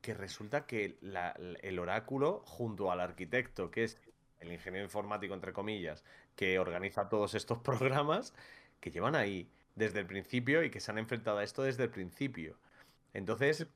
que resulta que el Oráculo, junto al arquitecto, que es el ingeniero informático, entre comillas, que organiza todos estos programas, que llevan ahí desde el principio y que se han enfrentado a esto desde el principio. Entonces,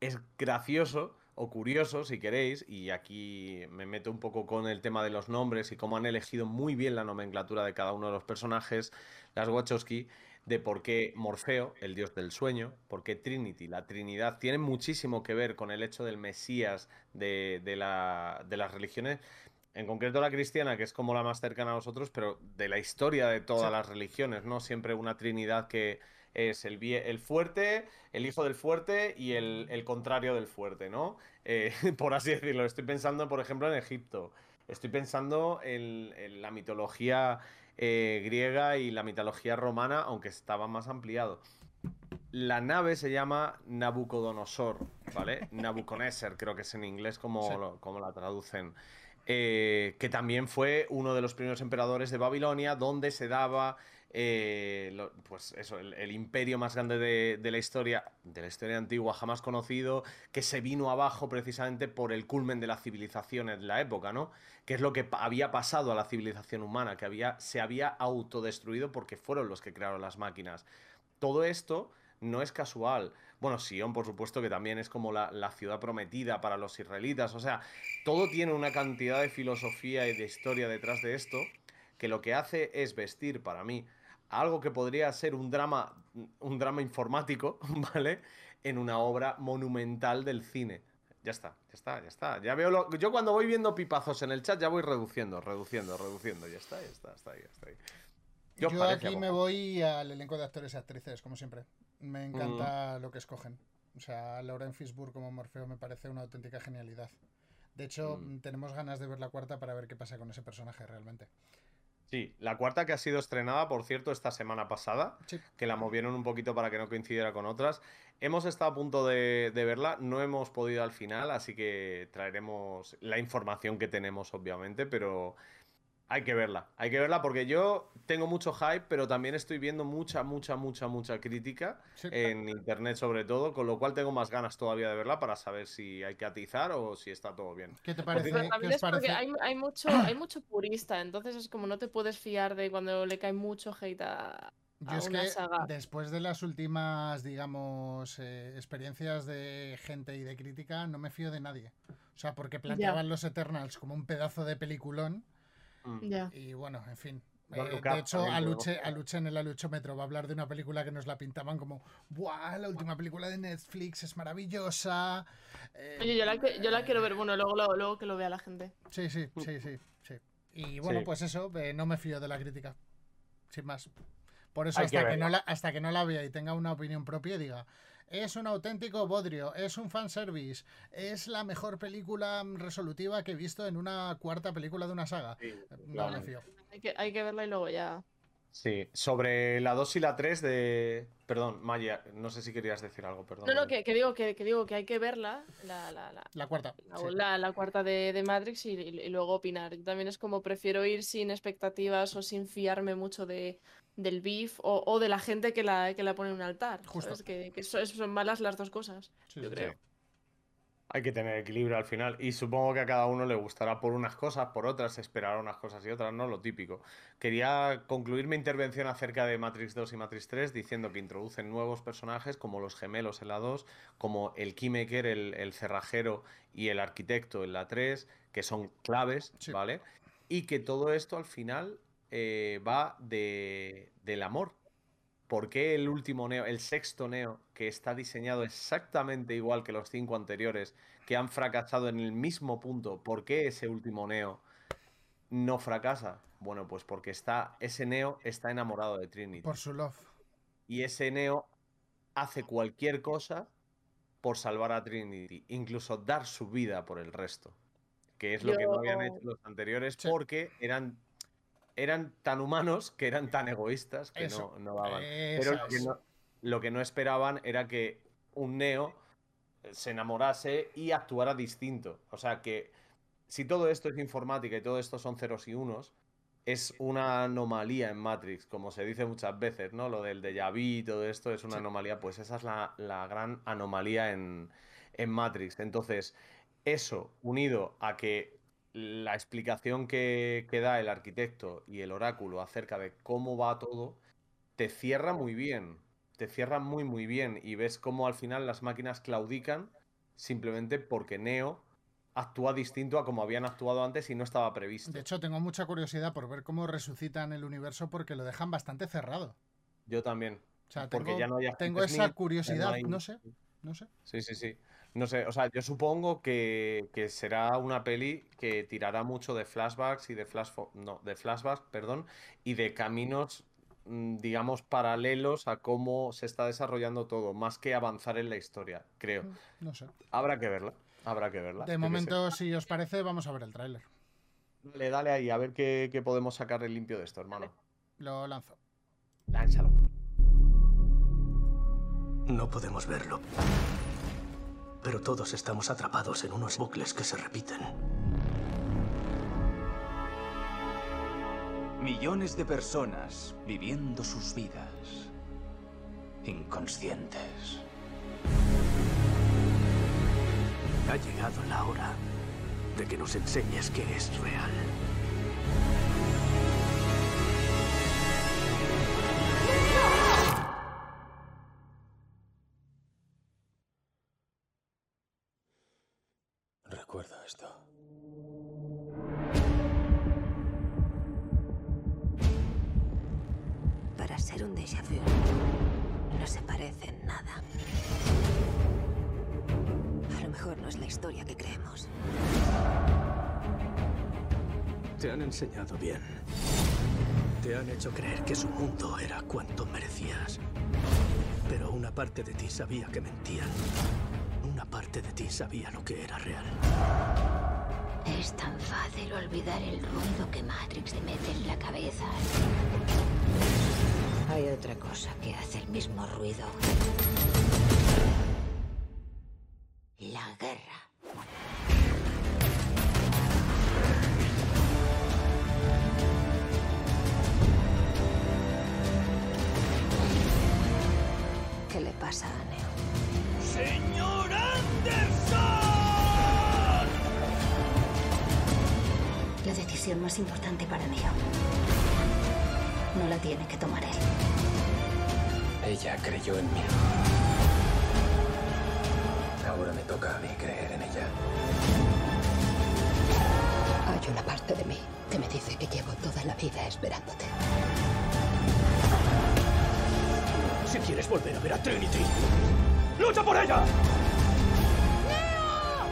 es gracioso o curioso, si queréis, y aquí me meto un poco con el tema de los nombres y cómo han elegido muy bien la nomenclatura de cada uno de los personajes, las Wachowski, de por qué Morfeo, el dios del sueño, por qué Trinity, la Trinidad, tiene muchísimo que ver con el hecho del Mesías de, de la- de las religiones, en concreto la cristiana, que es como la más cercana a nosotros, pero de la historia de todas Sí. las religiones, ¿no? Siempre una Trinidad que es el, el fuerte, el hijo del fuerte y el, el contrario del fuerte, ¿no? Eh, por así decirlo. Estoy pensando, por ejemplo, en Egipto. Estoy pensando en, en la mitología eh, griega y la mitología romana, aunque estaba más ampliado. La nave se llama Nabucodonosor, ¿vale? Nabucodonosor, creo que es en inglés como, Sí. lo- como la traducen. Eh, que también fue uno de los primeros emperadores de Babilonia, donde se daba eh, pues eso, el, imperio más grande de, la historia, de la historia antigua jamás conocido, que se vino abajo precisamente por el culmen de la civilización en la época, ¿no? Que es lo que había pasado a la civilización humana, que había, se había autodestruido porque fueron los que crearon las máquinas. Todo esto no es casual. Bueno, Sion, por supuesto, que también es como la ciudad prometida para los israelitas. O sea, todo tiene una cantidad de filosofía y de historia detrás de esto que lo que hace es vestir para mí algo que podría ser un drama, un drama informático, ¿vale? En una obra monumental del cine. Ya está, ya está, ya está. Ya veo lo... Yo cuando voy viendo pipazos en el chat ya voy reduciendo, reduciendo, reduciendo. Ya está, ya está, está ahí, está ahí. ¿Qué os Yo parece, aquí me voy al elenco de actores y actrices, como siempre. Me encanta lo que escogen. O sea, Lauren Fishburne como Morfeo me parece una auténtica genialidad. De hecho, Mm. tenemos ganas de ver la cuarta para ver qué pasa con ese personaje realmente. Sí, la cuarta que ha sido estrenada, por cierto, esta semana pasada, Sí. que la movieron un poquito para que no coincidiera con otras. Hemos estado a punto de, de verla, no hemos podido al final, así que traeremos la información que tenemos, obviamente, pero hay que verla, hay que verla porque yo tengo mucho hype, pero también estoy viendo mucha, mucha, mucha, mucha crítica Sí. en internet sobre todo, con lo cual tengo más ganas todavía de verla para saber si hay que atizar o si está todo bien. ¿Qué te parece? cierto, Pero también ¿Qué es os porque parece? hay, hay mucho, hay mucho purista, entonces es como no te puedes fiar de cuando le cae mucho hate a, Yo a es una que saga. después de las últimas, digamos, eh, experiencias de gente y de crítica, no me fío de nadie. O sea, porque planteaban los Eternals como un pedazo de peliculón. Mm. Y bueno, en fin. Eh, de hecho, Aluche. Aluche en el Aluchómetro va a hablar de una película que nos la pintaban como ¡Buah! La última película de Netflix es maravillosa. Eh, Oye, yo la, que- yo la quiero ver, bueno, luego, luego, luego que lo vea la gente. Sí, sí, sí, sí, sí. Y bueno, Sí. pues eso, eh, no me fío de la crítica. Sin más. Por eso, Hay hasta que, no la, hasta que no la vea y tenga una opinión propia, diga, es un auténtico bodrio, es un fanservice, es la mejor película mm, resolutiva que he visto en una cuarta película de una saga. Sí, No me claro. fío. Hay que, hay que verla y luego ya. Sí, sobre la 2 y la 3 de... Perdón, Maya, no sé si querías decir algo, perdón. No, no, que, que digo que, que digo que hay que verla, la, la, la, La cuarta. la, sí. la- la cuarta de, de Matrix y, y- y luego opinar. Yo también es como prefiero ir sin expectativas o sin fiarme mucho de, del beef o, o de la gente que la, que la pone en un altar. Justo. ¿sabes? Que, que eso- eso son malas las dos cosas, Sí, yo sí, creo. sí. Hay que tener equilibrio al final. Y supongo que a cada uno le gustará por unas cosas, por otras, esperar unas cosas y otras, ¿no? Lo típico. Quería concluir mi intervención acerca de Matrix 2 y Matrix 3 diciendo que introducen nuevos personajes como los gemelos en la 2, como el Keymaker, el, el cerrajero y el arquitecto en la 3, que son claves, Sí. ¿vale? Y que todo esto al final eh, va de, del amor. ¿Por qué el último Neo, el sexto Neo, que está diseñado exactamente igual que los cinco anteriores, que han fracasado en el mismo punto, ¿por qué ese último Neo no fracasa? Bueno, pues porque está, ese Neo está enamorado de Trinity. Por su love. Y ese Neo hace cualquier cosa por salvar a Trinity, incluso dar su vida por el resto. Que es lo que no habían hecho los anteriores Sí. porque eran, eran tan humanos que eran tan egoístas que Eso, no, no daban. Pero lo que no, lo que no esperaban era que un Neo se enamorase y actuara distinto. O sea que si todo esto es informática y todo esto son ceros y unos, es una anomalía en Matrix, como se dice muchas veces, ¿no? Lo del déjà vu y todo esto es una anomalía, pues esa es la, la gran anomalía en, en Matrix. Entonces, eso unido a que la explicación que, que da el arquitecto y el oráculo acerca de cómo va todo, te cierra muy bien. Te cierra muy, muy bien. Y ves cómo al final las máquinas claudican simplemente porque Neo actúa distinto a como habían actuado antes y no estaba previsto. De hecho, tengo mucha curiosidad por ver cómo resucitan el universo porque lo dejan bastante cerrado. Yo también. O sea, porque tengo, ya no hay tengo esa curiosidad, hay- no sé, no sé. Sí, sí, sí. No sé, o sea, yo supongo que, que será una peli que tirará mucho de flashbacks y de flash no, de flashbacks, perdón, y de caminos, mm, digamos, paralelos a cómo se está desarrollando todo, más que avanzar en la historia, creo. No sé. Habrá que verla, habrá que verla. De momento, si os parece, vamos a ver el tráiler. Dale, dale ahí, a ver qué, qué podemos sacarle limpio de esto, hermano. Lo lanzo. Lánzalo. No podemos verlo. Pero todos estamos atrapados en unos bucles que se repiten. Millones de personas viviendo sus vidas inconscientes. Ha llegado la hora de que nos enseñes qué es real. Recuerda esto. Para ser un déjà vu, no se parece en nada. A lo mejor no es la historia que creemos. Te han enseñado bien. Te han hecho creer que su mundo era cuanto merecías. Pero una parte de ti sabía que mentían. Parte de ti sabía lo que era real. Es tan fácil olvidar el ruido que Matrix te mete en la cabeza. Hay otra cosa que hace el mismo ruido. Trinity, ¡lucha por ella!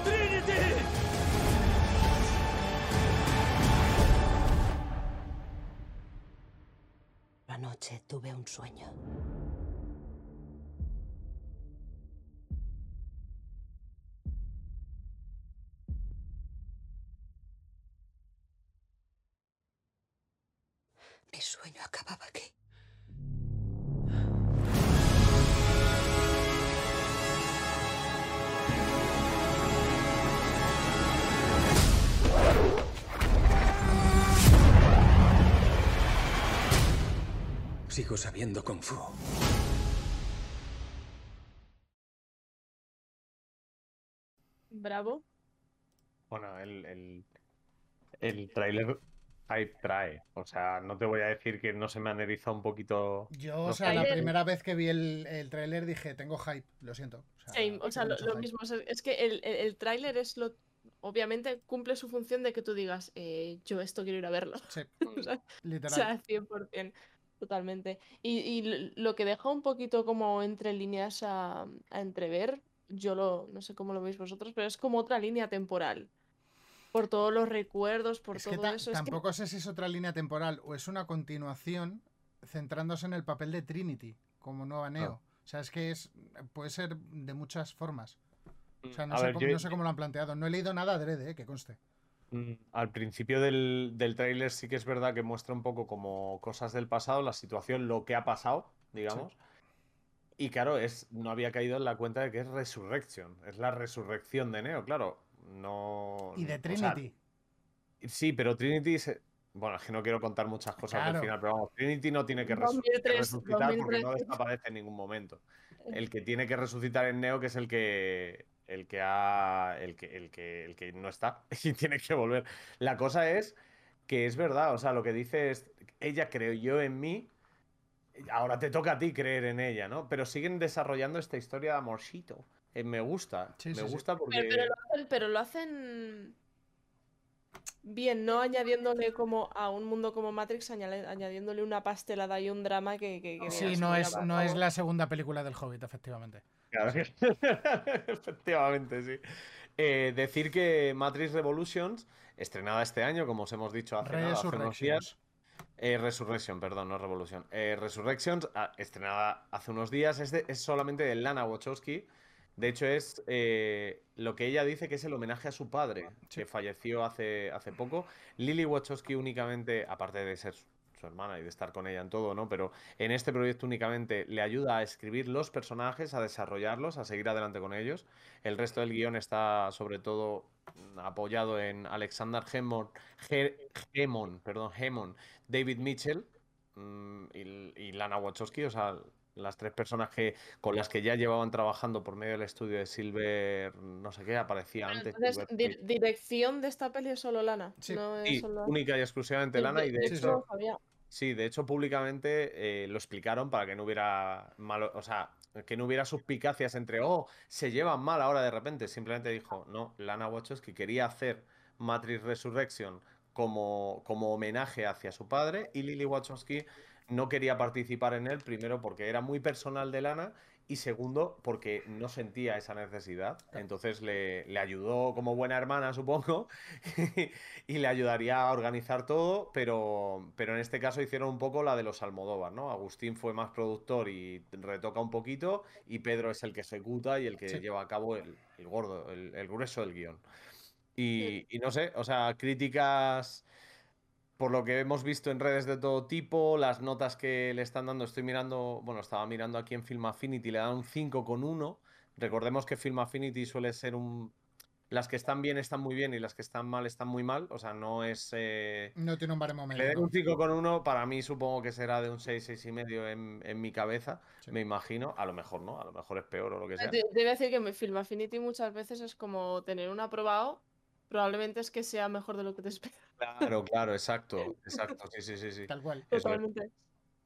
¡Trinity! Anoche tuve un sueño. Mi sueño acababa aquí. Sigo sabiendo Kung Fu. Bravo. Bueno, el, el, el tráiler hype trae. O sea, no te voy a decir que no se me han erizado un poquito. Yo, o sea, la primera vez que vi el, el tráiler dije, tengo hype, lo siento. O sea, Same, o sea, lo, mismo. o sea, es que el, el, el tráiler es lo. Obviamente cumple su función de que tú digas, eh, yo esto quiero ir a verlo. Sí, o sea, literal. o sea, 100%. Totalmente. Y, y lo que deja un poquito como entre líneas a, a entrever, yo lo, no sé cómo lo veis vosotros, pero es como otra línea temporal. Por todos los recuerdos, por Es todo que ta- eso. es que- tampoco sé si es otra línea temporal o es una continuación centrándose en el papel de Trinity como nueva Neo. O sea, es que es puede ser de muchas formas. O sea, no, A sé, ver, cómo, yo- no sé cómo lo han planteado. No he leído nada adrede, eh, que conste. Mm, Al principio del, del tráiler sí que es verdad que muestra un poco como cosas del pasado, la situación, lo que ha pasado, digamos. Y claro, es, no había caído en la cuenta de que es Resurrection. Es la resurrección de Neo, claro. No. Y de o sea, Trinity. sí, pero Trinity. se- Bueno, es que no quiero contar muchas cosas Claro. del final, pero vamos, Trinity no tiene que, resu- que 2003, resucitar porque no 2003. desaparece en ningún momento. El que tiene que resucitar es Neo, que es el que. El que ha. El que, el que, el que no está. Y tiene que volver. La cosa es que es verdad. O sea, lo que dice es. Ella creyó en mí. Ahora te toca a ti creer en ella, ¿no? Pero siguen desarrollando esta historia de amorcito. Eh, me gusta. Sí, me sí, sí. gusta porque. Pero, pero lo hacen, pero lo hacen bien, no añadiéndole como a un mundo como Matrix, añadiéndole una pastelada y un drama que, que, que Sí, no es, no es la segunda película del Hobbit, efectivamente. Claro que- Efectivamente, sí. Eh, decir que Matrix Revolutions, estrenada este año, como os hemos dicho hace, nada, hace unos días. Eh, Resurrection, perdón, no Revolution. Eh, Resurrections, ah, estrenada hace unos días, es, de- es solamente de Lana Wachowski. De hecho, es eh, lo que ella dice que es el homenaje a su padre, que falleció hace, hace poco. Lily Wachowski únicamente, aparte de ser su, su hermana y de estar con ella en todo, ¿no? Pero en este proyecto únicamente le ayuda a escribir los personajes, a desarrollarlos, a seguir adelante con ellos. El resto del guion está sobre todo apoyado en Alexander Hemon, perdón, Hemon, David Mitchell mm, y, y Lana Wachowski, o sea, las tres personas que, con las que ya llevaban trabajando por medio del estudio de Silver, no sé qué, aparecía antes. Entonces, di- dirección de esta peli es solo Lana. No es Sí, solo- única y exclusivamente Sí, Lana y de de hecho, sí, de hecho públicamente eh, lo explicaron para que no hubiera malo, o sea, que no hubiera suspicacias entre, oh, se llevan mal ahora de repente. Simplemente dijo, no, Lana Wachowski quería hacer Matrix Resurrection como, como homenaje hacia su padre y Lily Wachowski no quería participar en él, primero porque era muy personal de Lana y segundo porque no sentía esa necesidad. Entonces le, le ayudó como buena hermana, supongo, y le ayudaría a organizar todo, pero, pero en este caso hicieron un poco la de los Almodóvar, ¿no? Agustín fue más productor y retoca un poquito y Pedro es el que ejecuta y el que Sí. lleva a cabo el, el gordo, el, el grueso del guion. Y, y no sé, o sea, críticas por lo que hemos visto en redes de todo tipo, las notas que le están dando, estoy mirando, bueno, estaba mirando aquí en Film Affinity, le dan un 5,1. Recordemos que Film Affinity suele ser un... Las que están bien están muy bien y las que están mal están muy mal, o sea, no es... eh, No tiene un baremo Le medio. den un 5,1, para mí supongo que será de un 6, 6,5 en, en mi cabeza, me imagino. A lo mejor no, a lo mejor es peor o lo que sea. A decir que mi Film Affinity muchas veces es como tener un aprobado, probablemente es que sea mejor de lo que te esperas. Claro, claro, exacto, exacto, sí, sí, sí, sí. Tal cual. Eso es. Totalmente.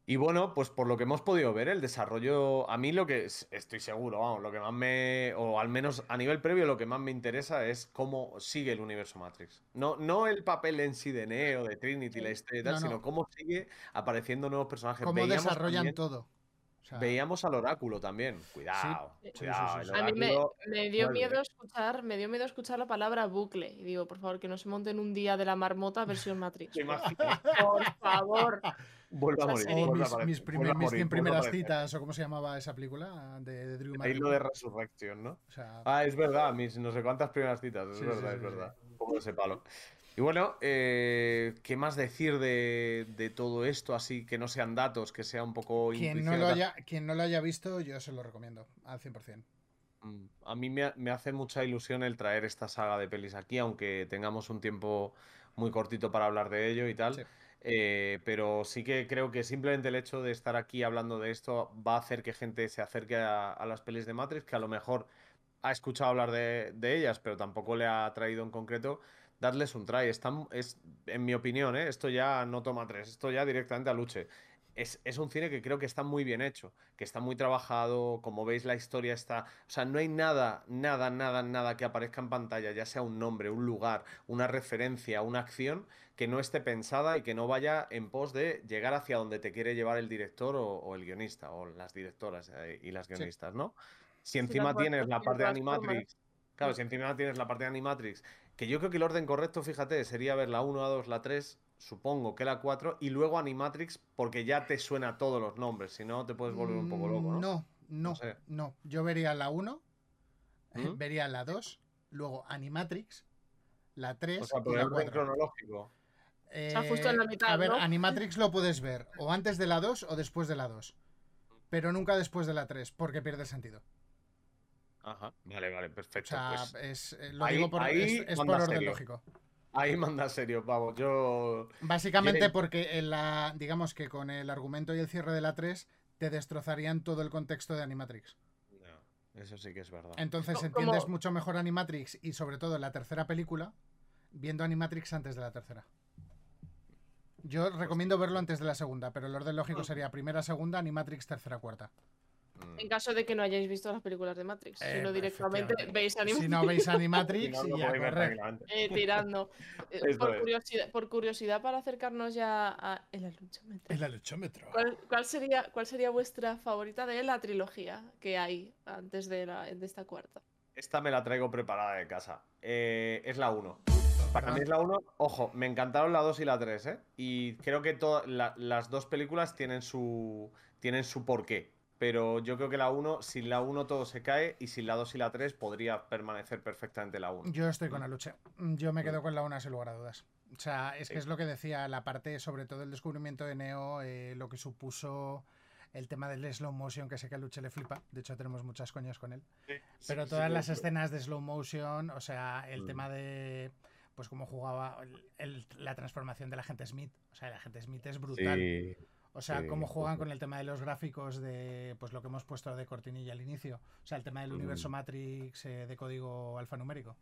Y bueno, pues por lo que hemos podido ver, el desarrollo, a mí lo que es- estoy seguro, vamos, lo que más me, o al menos a nivel previo, lo que más me interesa es cómo sigue el universo Matrix. No, no el papel en sí de Neo, de Trinity, la historia y tal, No, no. sino cómo sigue apareciendo nuevos personajes. Cómo Veíamos desarrollan también- todo. Sea, Veíamos al oráculo también. Cuidado, Sí, sí, cuidado. sí, sí, el A mí me, dio vuelve. miedo escuchar, me dio miedo escuchar la palabra bucle. Y digo, por favor, que no se monten un día de la marmota versión Matrix. ¿Te por favor. Vuelve a morir. serie. o a mis, aparecer, mis, vuelve primer- a mis morir, 100 vuelve a primeras citas, o cómo se llamaba esa película, de, de Drew hilo de resurrección, ¿no? O sea, Ah, es verdad, mis no sé cuántas primeras citas, es Sí, sí, verdad, sí, es sí, verdad. Como ese palo. Y bueno, eh, ¿qué más decir de, de todo esto? Así que no sean datos, que sea un poco quien, no lo haya, quien no lo haya visto, yo se lo recomiendo, al 100%. Mm, A mí me, me hace mucha ilusión el traer esta saga de pelis aquí, aunque tengamos un tiempo muy cortito para hablar de ello y tal. Sí. Eh, pero sí que creo que simplemente el hecho de estar aquí hablando de esto va a hacer que gente se acerque a, a las pelis de Matrix, que a lo mejor ha escuchado hablar de, de ellas, pero tampoco le ha traído en concreto. Darles un try. Están, es, en mi opinión, ¿eh? esto ya no toma tres, esto ya directamente a luche. Es, es un cine que creo que está muy bien hecho, que está muy trabajado, como veis la historia está, o sea, no hay nada, nada, nada, nada que aparezca en pantalla, ya sea un nombre, un lugar, una referencia, una acción que no esté pensada y que no vaya en pos de llegar hacia donde te quiere llevar el director o, o el guionista o las directoras eh, y las guionistas, ¿no? Si encima tienes la y parte de. Animatrix, claro, si encima tienes la parte de Animatrix, que yo creo que el orden correcto, fíjate, sería ver la 1, la 2, la 3, supongo que la 4 y luego Animatrix porque ya te suena todos los nombres, si no te puedes volver un poco loco, ¿no? Mm, No, no, sé. no. Yo vería la 1, ¿Mm? vería la 2, luego Animatrix, la 3 O sea, y por la el orden 4. cronológico. sea, justo en la mitad, A ver, ¿no? Animatrix lo puedes ver o antes de la 2 o después de la 2. pero nunca después de la 3, porque pierde sentido. Ajá, vale, vale, O perfecto. sea, pues es, eh, lo ahí- digo por, ahí es, es por orden serio. lógico. Ahí manda serio, vamos, yo... Básicamente Tiene- porque en la, digamos que con el argumento y el cierre de la 3 te destrozarían todo el contexto de Animatrix. No, eso sí que es verdad. Entonces entiendes como- mucho mejor Animatrix y sobre todo la tercera película viendo Animatrix antes de la tercera. Yo recomiendo verlo antes de la segunda, pero el orden lógico sería primera, segunda, Animatrix, tercera, cuarta. En caso de que no hayáis visto las películas de Matrix. Eh, si no, directamente veis Animatrix. Si no veis Animatrix Si no, y. Eh, tirando. Eh, por, curiosidad, por curiosidad, para acercarnos ya a el aluchómetro. El aluchómetro. ¿Cuál, cuál sería, ¿Cuál sería vuestra favorita de la trilogía que hay antes de, la, de esta cuarta? Esta me la traigo preparada de casa. Eh, es la 1. Para Ajá. mí es la 1. Ojo, me encantaron la 2 y la 3, ¿eh? Y creo que la- las dos películas tienen su, tienen su porqué. Pero yo creo que la 1, sin la 1 todo se cae y sin la 2 y la 3 podría permanecer perfectamente la 1. Yo estoy con Aluche. Yo me quedo con la una sin lugar a dudas. O sea, es que es lo que decía, la parte, sobre todo el descubrimiento de Neo, eh, lo que supuso el tema del slow motion, que sé que a Luche le flipa. De hecho, tenemos muchas coñas con él. Pero sí, todas sí, las escenas de slow motion, o sea, el Mm. tema de pues cómo jugaba el- el- la transformación del agente Smith. O sea, el agente Smith es brutal. O sea, cómo juegan con el tema de los gráficos de pues lo que hemos puesto de cortinilla al inicio. O sea, el tema del universo Mm. Matrix eh, de código alfanumérico.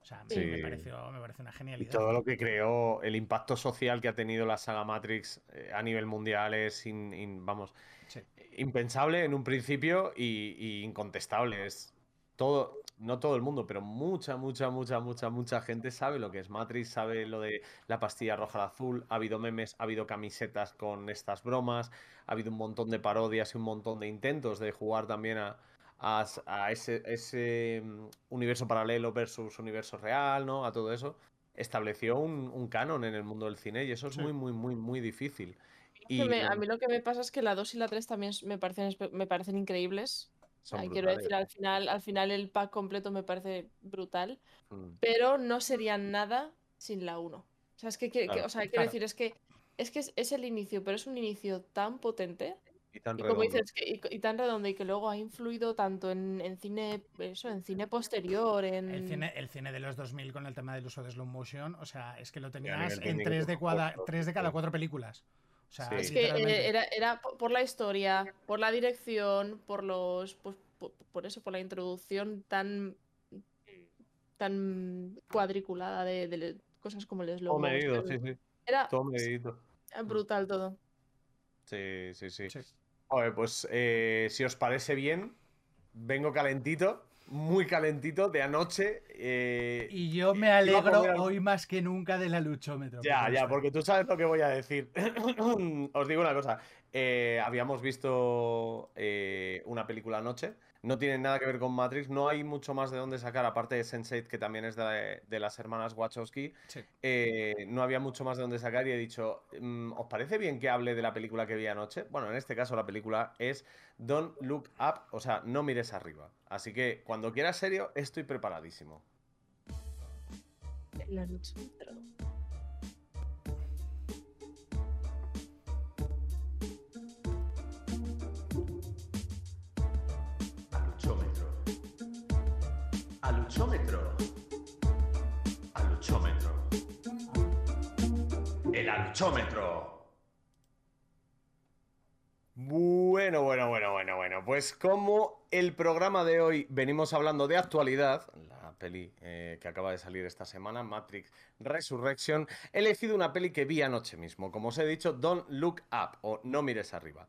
O sea, Sí. me, pareció, me parece una Y genialidad. todo lo que creó, el impacto social que ha tenido la saga Matrix eh, a nivel mundial es, in- in- vamos, Sí. impensable en un principio y, y incontestable. Es todo, no todo el mundo, pero mucha, mucha, mucha, mucha, mucha gente sabe lo que es Matrix, sabe lo de la pastilla roja al azul. Ha habido memes, ha habido camisetas con estas bromas, ha habido un montón de parodias y un montón de intentos de jugar también a, a s- a ese, ese mm, universo paralelo versus universo real, ¿no? A todo eso. Estableció un, un canon en el mundo del cine y eso es Sí. muy, muy, muy, muy difícil. Y me- a mí lo que me pasa es que la 2 y la 3 también me parecen, me parecen increíbles. Son Ay, quiero decir, al final, al final el pack completo me parece brutal, Mm. pero no serían nada sin la 1. O sea, es que, que- que- Claro. o sea, quiero Claro. decir, es que es que es, es el inicio, pero es un inicio tan potente Y tan y como redondo. dices, que- y, y tan redondo y que luego ha influido tanto en, en cine, eso, en cine posterior, en El cine, el cine de los 2000 con el tema del uso de slow motion, o sea, es que lo tenías en técnico, tres de, por cada, supuesto, tres de cada sí. cuatro películas. O sea, Sí. Es que eh, era, era po- por la historia, por la dirección, por los. Pues, por, por eso, por la introducción tan. tan cuadriculada de, de cosas como el slow Todo medido, sí, sí. Era Todo brutal todo. Sí, sí, sí. Sí. Joder, pues eh, si os parece bien, vengo calentito, muy calentito de anoche. eh, Y yo me a alegro hoy más que nunca de la luchómetro. Ya, ya, porque tú sabes lo que voy a decir. Os digo una cosa. eh, habíamos visto eh, una película anoche. No tiene nada que ver con Matrix. No hay mucho más de dónde sacar, aparte de Sense8, que también es de, de las hermanas Wachowski. Sí. eh, no había mucho más de dónde sacar y he dicho, mm, ¿os parece bien que hable de la película que vi anoche? Bueno, en este caso la película es Don't Look Up, o sea, no mires arriba. Así que cuando quieras serio, estoy preparadísimo. La. Aluchómetro. Aluchómetro. Aluchómetro. El aluchómetro. Bueno, bueno, bueno, bueno, bueno. Pues como el programa de hoy venimos hablando de actualidad, la peli eh, que acaba de salir esta semana, Matrix Resurrection, he elegido una peli que vi anoche mismo. Como os he dicho, Don't Look Up o No mires arriba.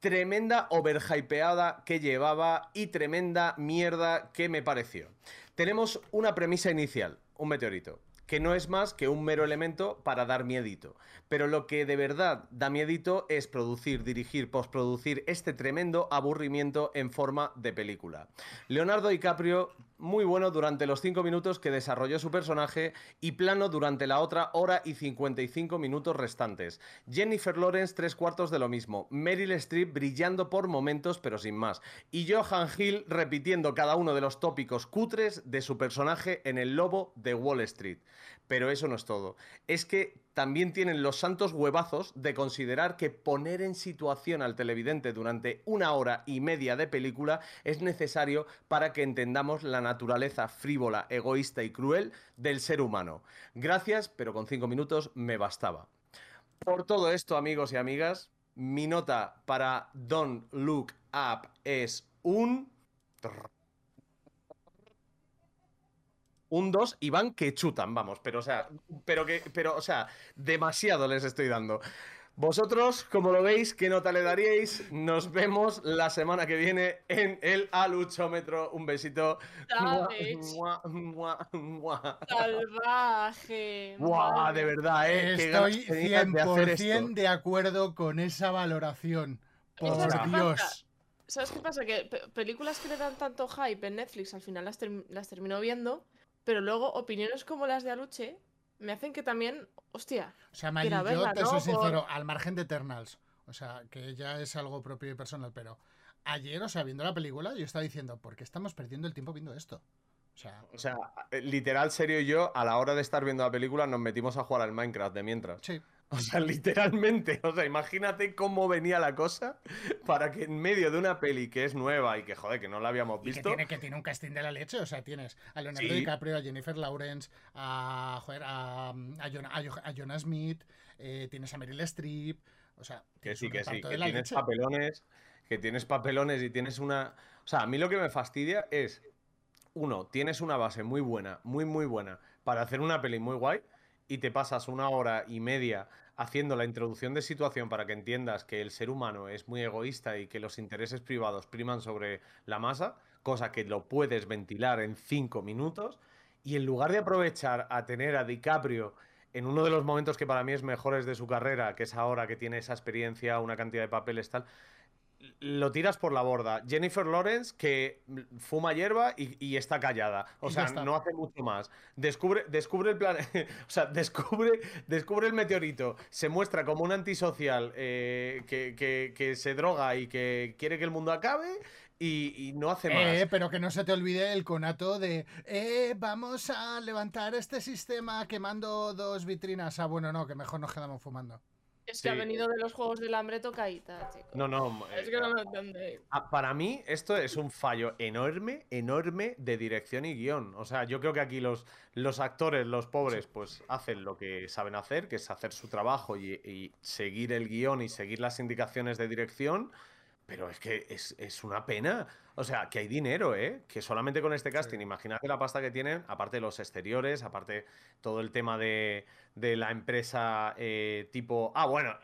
Tremenda overhypeada que llevaba y tremenda mierda que me pareció. Tenemos una premisa inicial, un meteorito, que no es más que un mero elemento para dar miedito. Pero lo que de verdad da miedito es producir, dirigir, postproducir este tremendo aburrimiento en forma de película. Leonardo DiCaprio muy bueno durante los 5 minutos que desarrolló su personaje y plano durante la otra hora y 55 minutos restantes. Jennifer Lawrence, tres cuartos de lo mismo. Meryl Streep brillando por momentos, pero sin más. Y Johan Hill repitiendo cada uno de los tópicos cutres de su personaje en El Lobo de Wall Street. Pero eso no es todo. Es que también tienen los santos huevazos de considerar que poner en situación al televidente durante una hora y media de película es necesario para que entendamos la naturaleza frívola, egoísta y cruel del ser humano. Gracias, pero con cinco minutos me bastaba. Por todo esto, amigos y amigas, mi nota para Don't Look Up es un... Un 2 y van que chutan, vamos, pero o sea, pero que, pero, o sea, demasiado les estoy dando. Vosotros, como lo veis, ¿qué nota le daríais? Nos vemos la semana que viene en el aluchómetro. Un besito. Savage. Mua, mua, mua. Salvaje. Buah, de verdad, ¿eh? Estoy tenía de hacer esto. 100% de acuerdo con esa valoración. Por ¿Sabes qué pasa? Dios. ¿Sabes qué pasa? Que pe- películas que le dan tanto hype en Netflix al final las termino viendo, pero luego opiniones como las de Aluche me hacen que también, hostia, O sea, yo verla, te ¿no? soy Por- sincero, al margen de Eternals, o sea, que ya es algo propio y personal, pero ayer, o sea, viendo la película, yo estaba diciendo, ¿por qué estamos perdiendo el tiempo viendo esto? O sea, O sea, eh, literal, serio y yo, a la hora de estar viendo la película, nos metimos a jugar al Minecraft de mientras. sí. O sea, literalmente. O sea, imagínate cómo venía la cosa para que en medio de una peli que es nueva y que, joder, que no la habíamos Y que visto. tiene, que tiene un casting de la leche, o sea, tienes a Leonardo Sí. DiCaprio, a Jennifer Lawrence, a, joder, a, a, Jonah, a Jo- a Jonah Smith, eh, tienes a Meryl Streep, o sea, Que tienes sí, un que sí, que tienes leche. papelones, que tienes papelones y tienes una... O sea, a mí lo que me fastidia es, uno, tienes una base muy buena, muy, muy buena, para hacer una peli muy guay, y te pasas una hora y media haciendo la introducción de situación para que entiendas que el ser humano es muy egoísta y que los intereses privados priman sobre la masa, cosa que lo puedes ventilar en cinco minutos, y en lugar de aprovechar a tener a DiCaprio en uno de los momentos que para mí es mejores de su carrera, que es ahora que tiene esa experiencia, una cantidad de papeles tal, lo tiras por la borda. Jennifer Lawrence, que fuma hierba y, y está callada. O sea, no hace mucho más. Descubre, descubre el plan. o sea, descubre, descubre el meteorito. Se muestra como un antisocial eh, que, que- que se droga y que quiere que el mundo acabe. Y, y no hace más. Eh, pero que no se te olvide el conato de eh, vamos a levantar este sistema quemando dos vitrinas. Ah, bueno, no, que mejor nos quedamos fumando. Es que ha venido de los juegos del hambre tocadita, chicos. No, no. Es eh, que no lo entendéis. Ah, Para mí, esto es un fallo enorme, enorme de dirección y guion. O sea, yo creo que aquí los, los actores, los pobres, pues hacen lo que saben hacer, que es hacer su trabajo y, y seguir el guion y seguir las indicaciones de dirección. Pero es que es, es una pena. O sea, que hay dinero, ¿eh? Que solamente con este casting, imagínate la pasta que tienen, aparte de los exteriores, aparte todo el tema de, de la empresa eh, tipo... Ah, bueno,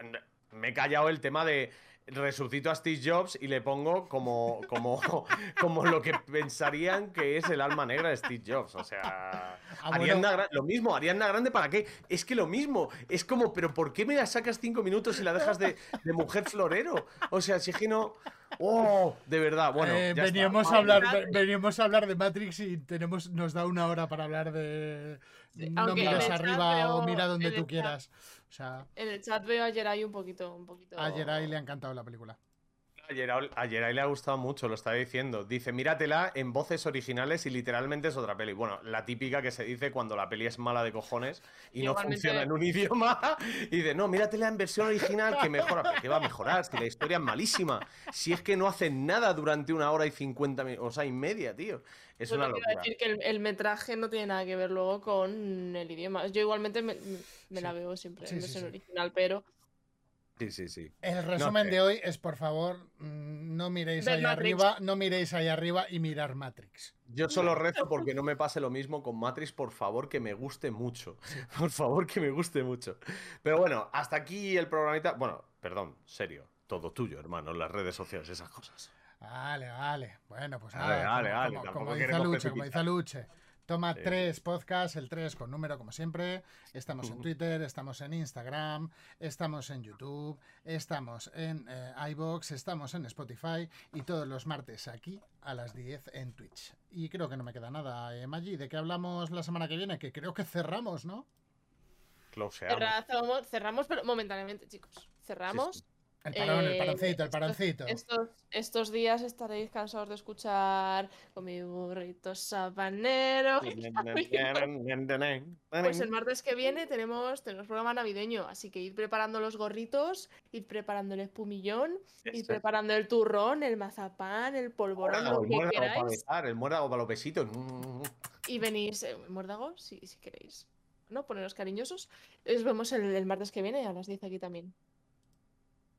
me he callado el tema de resucito a Steve Jobs y le pongo como, como, como lo que pensarían que es el alma negra de Steve Jobs. O sea, Ah, bueno. Lo mismo, Ariana Grande, ¿para qué? Es que lo mismo, es como, pero ¿por qué me la sacas cinco minutos y la dejas de, de mujer florero? O sea, si es que no... ¡Oh! De verdad, bueno. Eh, ya está. veníamos, a hablar, ve- veníamos a hablar de Matrix y tenemos, nos da una hora para hablar de no chat arriba o mira donde tú chat- quieras. O sea, En el chat veo ayer ahí un poquito, un poquito. a Jerai le ha encantado la película. Ayer, ayer a él le ha gustado mucho, lo estaba diciendo. Dice, míratela en voces originales y literalmente es otra peli. Bueno, la típica que se dice cuando la peli es mala de cojones y no funciona en un idioma. Y dice, no, míratela en versión original que mejora. ¿Pero qué va a mejorar? Si la historia es malísima. Si es que no hacen nada durante una hora y cincuenta minutos, o sea, y media, tío. Es Yo una locura. decir que el, el metraje no tiene nada que ver luego con el idioma. Yo igualmente me, me la veo siempre Sí, en sí, versión sí. original, pero Sí, sí, sí. El resumen sé. de hoy es, por favor, mm, no miréis ahí Matrix. arriba, no miréis ahí arriba y mirar Matrix. Yo solo rezo porque no me pase lo mismo con Matrix, por favor, que me guste mucho. Por favor, que me guste mucho. Pero bueno, hasta aquí el programita. Bueno, perdón, serio. Todo tuyo, hermano, las redes sociales, esas cosas. Vale, vale. Bueno, pues Vale, nada. vale, como, vale, como- tampoco como dice Luche, como dice Luche. Toma Sí. 3 podcast, el 3 con número como siempre. Estamos en. Twitter, estamos en Instagram, estamos en YouTube, estamos en eh, iBox, estamos en Spotify y todos los martes aquí a las 10 en Twitch. Y creo que no me queda nada, eh, Maggi. ¿De qué hablamos la semana que viene? Que creo que cerramos, ¿no? Closeamos. Cerramos, cerramos, pero momentáneamente, chicos. Cerramos. El parón, el Eh, paroncito, el paroncito. Estos, estos días estaréis cansados de escuchar con mi burrito sabanero. Pues el martes que viene tenemos, tenemos programa navideño, así que id preparando los gorritos, id preparando el espumillón, Eso. preparando el turrón, el mazapán, el polvorón, lo el que muérdago para queráis. besar, el muérdago para los besitos. Y venís, eh, muérdago, si, si queréis. ¿No? Poneros cariñosos. Os vemos el, el martes que viene a las 10 aquí también.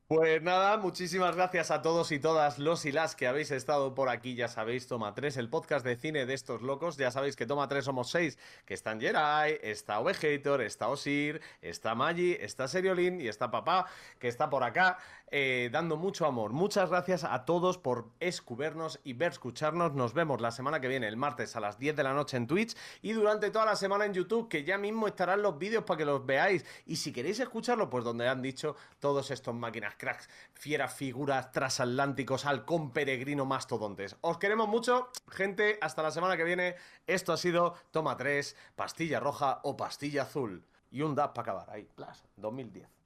Pues nada, muchísimas gracias a todos y todas los y las que habéis estado por aquí. Ya sabéis, Toma 3, el podcast de cine de estos locos. Ya sabéis que Toma 3 somos 6, que están Jerai, está Ovejator, está Osir, está Maggi, está Seriolin y está Papá, que está por acá, eh, dando mucho amor. Muchas gracias a todos por escucharnos y ver escucharnos. Nos vemos la semana que viene, el martes a las 10 de la noche en Twitch y durante toda la semana en YouTube, que ya mismo estarán los vídeos para que los veáis. Y si queréis escucharlo, pues donde han dicho todos estos máquinas cracks, fieras figuras transatlánticos, halcón peregrino, mastodontes. Os queremos mucho, gente. Hasta la semana que viene. Esto ha sido Toma 3, pastilla roja o pastilla azul. Y un DAP para acabar ahí, plas, 2010.